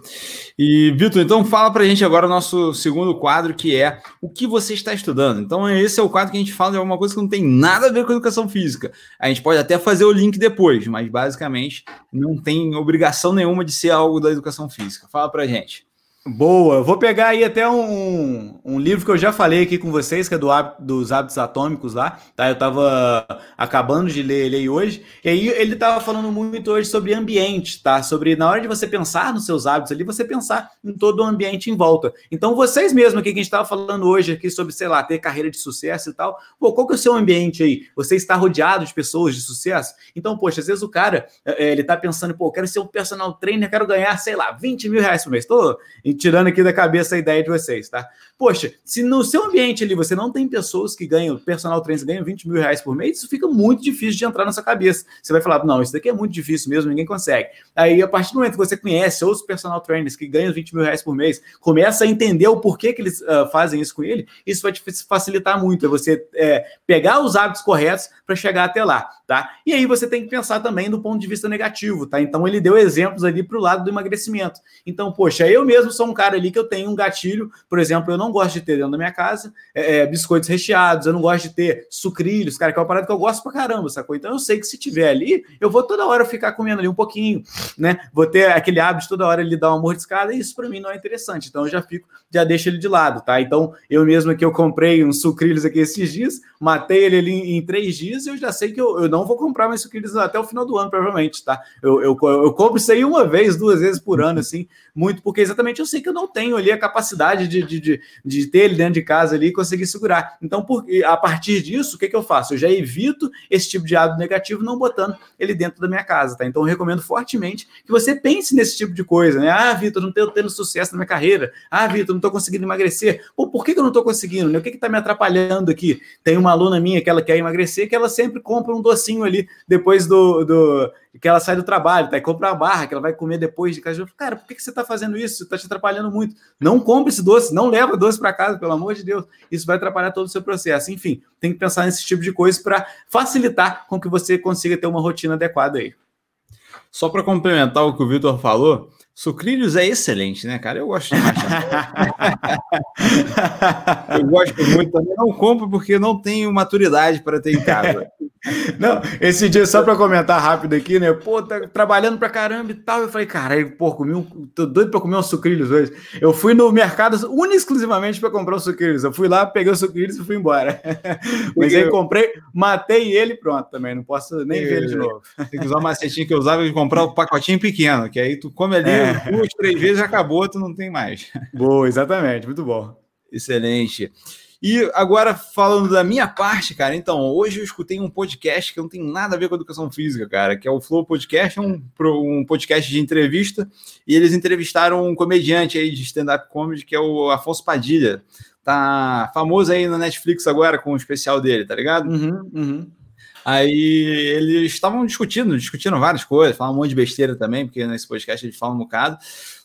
E, Vitor, então fala para a gente agora o nosso segundo quadro, que é o que você está estudando. Então, esse é o quadro que a gente fala de alguma coisa que não tem nada a ver com educação física. A gente pode até fazer o link depois, mas basicamente não tem obrigação nenhuma de ser algo da educação física. Fala para a gente. Boa, vou pegar aí até um, um livro que eu já falei aqui com vocês, que é do, dos hábitos atômicos lá, tá? Eu tava acabando de ler ele hoje, e aí ele tava falando muito hoje sobre ambiente, tá? Sobre na hora de você pensar nos seus hábitos ali, você pensar em todo o ambiente em volta. Então, vocês mesmos aqui que a gente tava falando hoje aqui sobre, sei lá, ter carreira de sucesso e tal, pô, qual que é o seu ambiente aí? Você está rodeado de pessoas de sucesso? Então, poxa, às vezes o cara, é, ele tá pensando, pô, quero ser um personal trainer, quero ganhar, sei lá, 20 mil reais por mês. Tô tirando aqui da cabeça a ideia de vocês, tá? Poxa, se no seu ambiente ali você não tem pessoas que ganham, personal trainers ganham 20 mil reais por mês, isso fica muito difícil de entrar na sua cabeça. Você vai falar, não, isso daqui é muito difícil mesmo, ninguém consegue. Aí, a partir do momento que você conhece outros personal trainers que ganham 20 mil reais por mês, começa a entender o porquê que eles uh, fazem isso com ele, isso vai te facilitar muito, é você é, pegar os hábitos corretos para chegar até lá, tá? E aí você tem que pensar também do ponto de vista negativo, tá? Então ele deu exemplos ali para o lado do emagrecimento. Então, poxa, eu mesmo sou um cara ali que eu tenho um gatilho, por exemplo, eu não gosto de ter dentro da minha casa é, é, biscoitos recheados, eu não gosto de ter sucrilhos, cara, que é uma parada que eu gosto pra caramba, sacou? Então eu sei que se tiver ali, eu vou toda hora ficar comendo ali um pouquinho, né? Vou ter aquele hábito toda hora ele dar uma mordiscada, e isso para mim não é interessante. Então eu já fico, já deixo ele de lado, tá? Então eu mesmo aqui eu comprei uns sucrilhos aqui esses dias, matei ele ali em, em três dias, eu já sei que eu, eu não vou comprar mais sucrilhos até o final do ano, provavelmente, tá? Eu, eu, eu compro isso aí uma vez, duas vezes por ano, assim, muito, porque exatamente eu sei que eu não tenho ali a capacidade de, de, de, de ter ele dentro de casa ali e conseguir segurar. Então, por, a partir disso, o que, que eu faço? Eu já evito esse tipo de hábito negativo não botando ele dentro da minha casa, tá? Então, eu recomendo fortemente que você pense nesse tipo de coisa, né? Ah, Vitor, não estou tendo sucesso na minha carreira. Ah, Vitor, não estou conseguindo emagrecer. Pô, por que, que eu não estou conseguindo? Né? O que está me atrapalhando aqui? Tem uma aluna minha que ela quer emagrecer, que ela sempre compra um docinho ali depois do, do que ela sai do trabalho, tá? E compra uma barra que ela vai comer depois de casa. Cara, por que, que você está fazendo isso? Está te atrapalhando muito. Não compre esse doce, não leva doce para casa, pelo amor de Deus. Isso vai atrapalhar todo o seu processo. Enfim, tem que pensar nesse tipo de coisa para facilitar com que você consiga ter uma rotina adequada aí. Só para complementar o que o Vitor falou, Sucrilhos é excelente, né, cara? Eu gosto demais. eu gosto muito também. Não compro porque não tenho maturidade para ter em casa. Não, esse dia, só para comentar rápido aqui, né? Pô, tá trabalhando pra caramba e tal. Eu falei, cara, pô, comi um, tô doido para comer uns sucrilhos hoje. Eu fui no mercado único exclusivamente para comprar os sucrilhos. Eu fui lá, peguei os sucrilhos e fui embora. Mas aí comprei, matei ele e pronto também. Não posso nem ver ele de novo. Tem que usar o macetinho que eu usava de comprar o pacotinho pequeno, que aí tu come ali. É duas, três vezes acabou, tu não tem mais. Boa, exatamente, muito bom. Excelente. E agora, falando da minha parte, cara, então, hoje eu escutei um podcast que não tem nada a ver com educação física, cara, que é o Flow Podcast, é um, um podcast de entrevista, e eles entrevistaram um comediante aí de stand-up comedy, que é o Afonso Padilha. Tá famoso aí na Netflix agora com o especial dele, tá ligado? Uhum, uhum. Aí eles estavam discutindo, discutindo várias coisas, falavam um monte de besteira também, porque nesse podcast eles falam um bocado,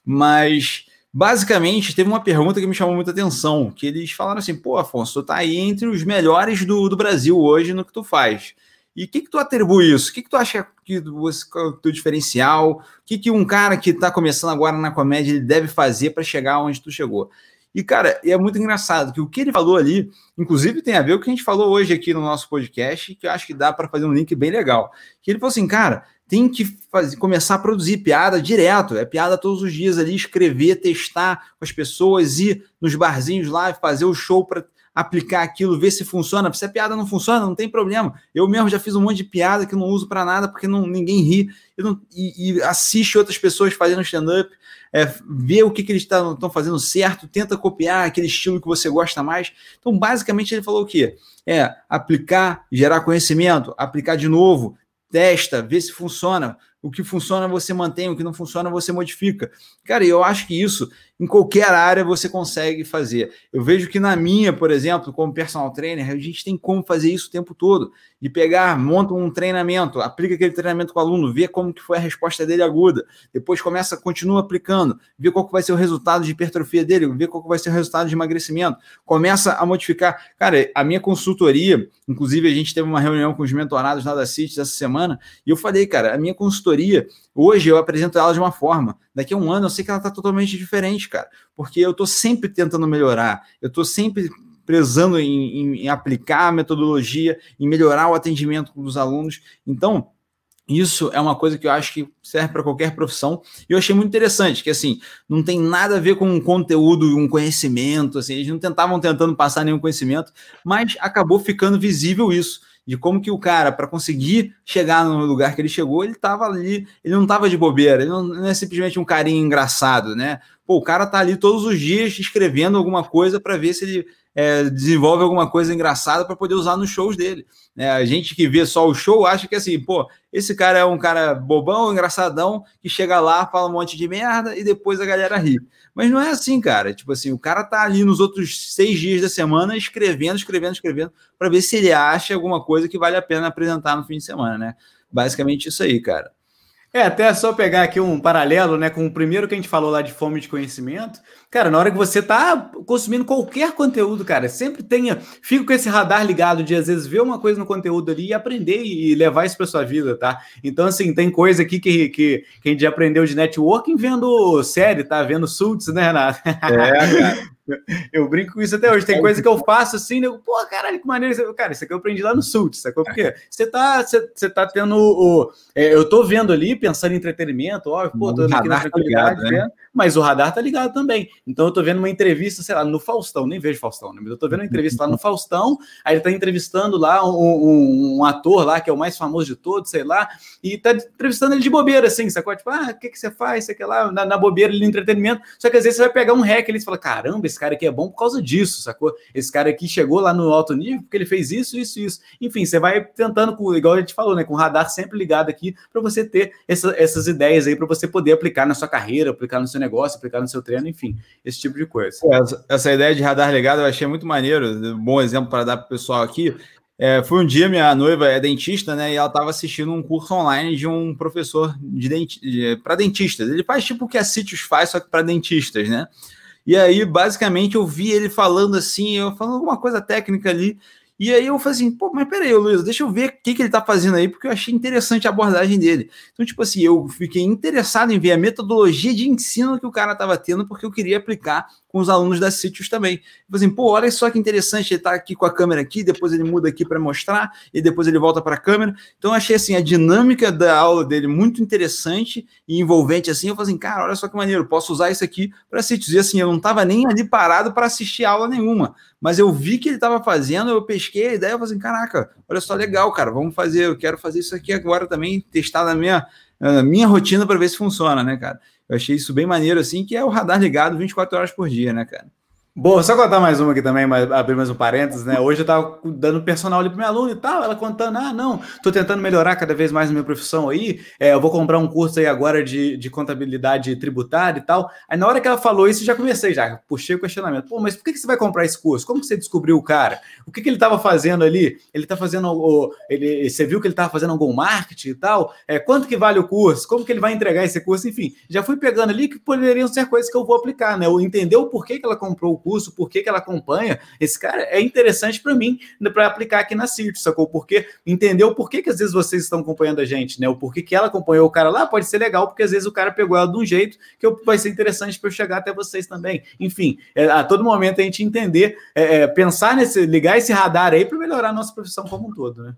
mas basicamente teve uma pergunta que me chamou muita atenção, que eles falaram assim, pô, Afonso, tu tá aí entre os melhores do, do Brasil hoje no que tu faz. E o que, que tu atribui isso? O que, que tu acha que é o teu diferencial? O que, que um cara que está começando agora na comédia ele deve fazer para chegar onde tu chegou? E, cara, é muito engraçado que o que ele falou ali, inclusive, tem a ver com o que a gente falou hoje aqui no nosso podcast, que eu acho que dá para fazer um link bem legal. Que ele falou assim, cara, tem que fazer, começar a produzir piada direto, é piada todos os dias ali, escrever, testar com as pessoas, ir nos barzinhos lá, fazer o show para aplicar aquilo, ver se funciona. Se a piada não funciona, não tem problema. Eu mesmo já fiz um monte de piada que não uso para nada porque não, ninguém ri não, e, e, assiste outras pessoas fazendo stand-up é, vê o que, que eles estão fazendo certo, tenta copiar aquele estilo que você gosta mais. Então, basicamente, ele falou o quê? É aplicar, gerar conhecimento, aplicar de novo, testa, vê se funciona. O que funciona você mantém, o que não funciona você modifica. Cara, eu acho que isso em qualquer área você consegue fazer. Eu vejo que na minha, por exemplo, como personal trainer, a gente tem como fazer isso o tempo todo. De pegar, monta um treinamento, aplica aquele treinamento com o aluno, vê como que foi a resposta dele aguda, depois começa, continua aplicando, vê qual que vai ser o resultado de hipertrofia dele, vê qual que vai ser o resultado de emagrecimento, começa a modificar. Cara, a minha consultoria, inclusive a gente teve uma reunião com os mentorados lá da CIT essa semana, e eu falei, cara, a minha consultoria, hoje eu apresento ela de uma forma, daqui a um ano eu sei que ela está totalmente diferente, cara, porque eu estou sempre tentando melhorar, eu estou sempre prezando em, em, em, aplicar a metodologia, em melhorar o atendimento dos alunos. Então, isso é uma coisa que eu acho que serve para qualquer profissão. E eu achei muito interessante, que assim, não tem nada a ver com um conteúdo, um conhecimento, assim, eles não tentavam tentando passar nenhum conhecimento, mas acabou ficando visível isso de como que o cara, para conseguir chegar no lugar que ele chegou, ele estava ali, ele não estava de bobeira, ele não, não, é simplesmente um carinho engraçado, né? Pô, o cara tá ali todos os dias escrevendo alguma coisa para ver se ele é, desenvolve alguma coisa engraçada para poder usar nos shows dele. É, a gente que vê só o show acha que assim, pô, esse cara é um cara bobão, engraçadão, que chega lá, fala um monte de merda e depois a galera ri. Mas não é assim, cara. Tipo assim, o cara tá ali nos outros seis dias da semana escrevendo, escrevendo, escrevendo, para ver se ele acha alguma coisa que vale a pena apresentar no fim de semana, né? Basicamente isso aí, cara. É, até só pegar aqui um paralelo, né, com o primeiro que a gente falou lá de fome de conhecimento. Cara, na hora que você tá consumindo qualquer conteúdo, cara, sempre tenha, fica com esse radar ligado de às vezes ver uma coisa no conteúdo ali e aprender e levar isso para sua vida, tá? Então, assim, tem coisa aqui que, que, que a gente aprendeu de networking vendo série, tá? Vendo Suits, né, Renato? É, cara. Eu brinco com isso até hoje. Tem coisa que eu faço assim, eu, pô, caralho, que maneiro. Cara, isso aqui eu aprendi lá no Sults, sacou? Porque você tá, você, você tá tendo o. É, eu tô vendo ali, pensando em entretenimento, ó, pô, tô aqui na tá tranquilidade, tá ligado, né? mas o radar tá ligado também. Então eu tô vendo uma entrevista, sei lá, no Faustão, nem vejo Faustão, né? Mas eu tô vendo uma entrevista lá no Faustão, aí ele tá entrevistando lá um, um, um ator lá, que é o mais famoso de todos, sei lá, e tá entrevistando ele de bobeira, assim, sacou? Tipo, ah, o que, que você faz? Sei que lá, na, na bobeira ali no entretenimento. Só que às vezes você vai pegar um hack ali e fala, caramba, esse cara aqui é bom por causa disso, sacou? Esse cara aqui chegou lá no alto nível porque ele fez isso, isso, isso. Enfim, você vai tentando, com, igual a gente falou, né? Com o radar sempre ligado aqui para você ter essa, essas ideias aí para você poder aplicar na sua carreira, aplicar no seu negócio, aplicar no seu treino, enfim, esse tipo de coisa. Essa, essa ideia de radar ligado eu achei muito maneiro. Bom exemplo para dar para o pessoal aqui. É, foi um dia, minha noiva é dentista, né? E ela estava assistindo um curso online de um professor de denti de, para dentistas. Ele faz tipo o que a Citius faz, só que para dentistas, né? E aí, basicamente, eu vi ele falando assim, eu falando alguma coisa técnica ali, E aí eu falei assim, pô, mas peraí, Luiz, deixa eu ver o que, que ele tá fazendo aí, porque eu achei interessante a abordagem dele. Então, tipo assim, eu fiquei interessado em ver a metodologia de ensino que o cara tava tendo, porque eu queria aplicar com os alunos da Sítios também. Falei assim, pô, olha só que interessante, ele tá aqui com a câmera aqui, depois ele muda aqui para mostrar, e depois ele volta para a câmera. Então, achei assim, a dinâmica da aula dele muito interessante e envolvente assim. Eu falei assim, cara, olha só que maneiro, posso usar isso aqui para Sítios. E assim, eu não tava nem ali parado para assistir aula nenhuma, mas eu vi que ele estava fazendo, eu pesquei a ideia, eu falei assim, caraca, olha só, legal, cara, vamos fazer, eu quero fazer isso aqui agora também, testar na minha, na minha rotina para ver se funciona, né, cara? Eu achei isso bem maneiro, assim, que é o radar ligado 24 horas por dia, né, cara? Bom, só contar mais uma aqui também, mas abrir mais um parênteses, né? Hoje eu tava dando personal ali pro meu aluno e tal, ela contando, ah, não, tô tentando melhorar cada vez mais a minha profissão aí, é, eu vou comprar um curso aí agora de, de contabilidade tributária e tal. Aí na hora que ela falou isso, já comecei, já puxei o questionamento. Pô, mas por que, que você vai comprar esse curso? Como que você descobriu o cara? O que, que ele tava fazendo ali? Ele tá fazendo, o, ele, você viu que ele tava fazendo algum marketing e tal? É, quanto que vale o curso? Como que ele vai entregar esse curso? Enfim, já fui pegando ali que poderiam ser coisas que eu vou aplicar, né? Eu entender o porquê que ela comprou o curso, por que, que ela acompanha, esse cara é interessante para mim, para aplicar aqui na Cirto, sacou? Porque entender o porquê que às vezes vocês estão acompanhando a gente, né? O porquê que ela acompanhou o cara lá pode ser legal, porque às vezes o cara pegou ela de um jeito que vai ser interessante para eu chegar até vocês também. Enfim, é, a todo momento a gente entender, é, é, pensar nesse, ligar esse radar aí para melhorar a nossa profissão como um todo, né?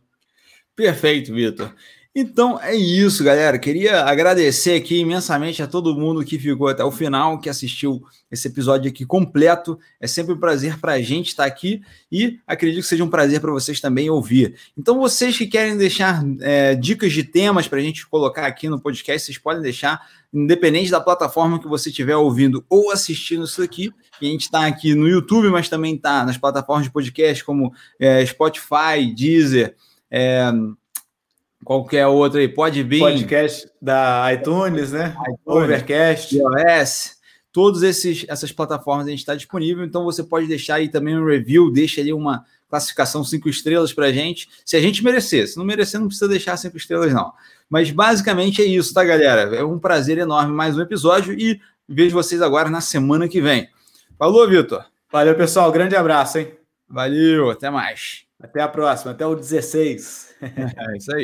Perfeito, Vitor. Então é isso, galera. Queria agradecer aqui imensamente a todo mundo que ficou até o final, que assistiu esse episódio aqui completo. É sempre um prazer para a gente estar aqui e acredito que seja um prazer para vocês também ouvir. Então, vocês que querem deixar é, dicas de temas para a gente colocar aqui no podcast, vocês podem deixar, independente da plataforma que você estiver ouvindo ou assistindo isso aqui. a gente está aqui no YouTube, mas também está nas plataformas de podcast como é, Spotify, Deezer. É, qualquer outro aí, pode vir. Podcast da iTunes, né? iTunes, Overcast. iOS. Todas essas plataformas a gente está disponível, então você pode deixar aí também um review, deixa ali uma classificação cinco estrelas para a gente, se a gente merecer. Se não merecer, não precisa deixar cinco estrelas, não. Mas basicamente é isso, tá, galera? É um prazer enorme mais um episódio e vejo vocês agora na semana que vem. Falou, Vitor. Valeu, pessoal. Grande abraço, hein? Valeu, até mais. Até a próxima, até o 16. É isso aí.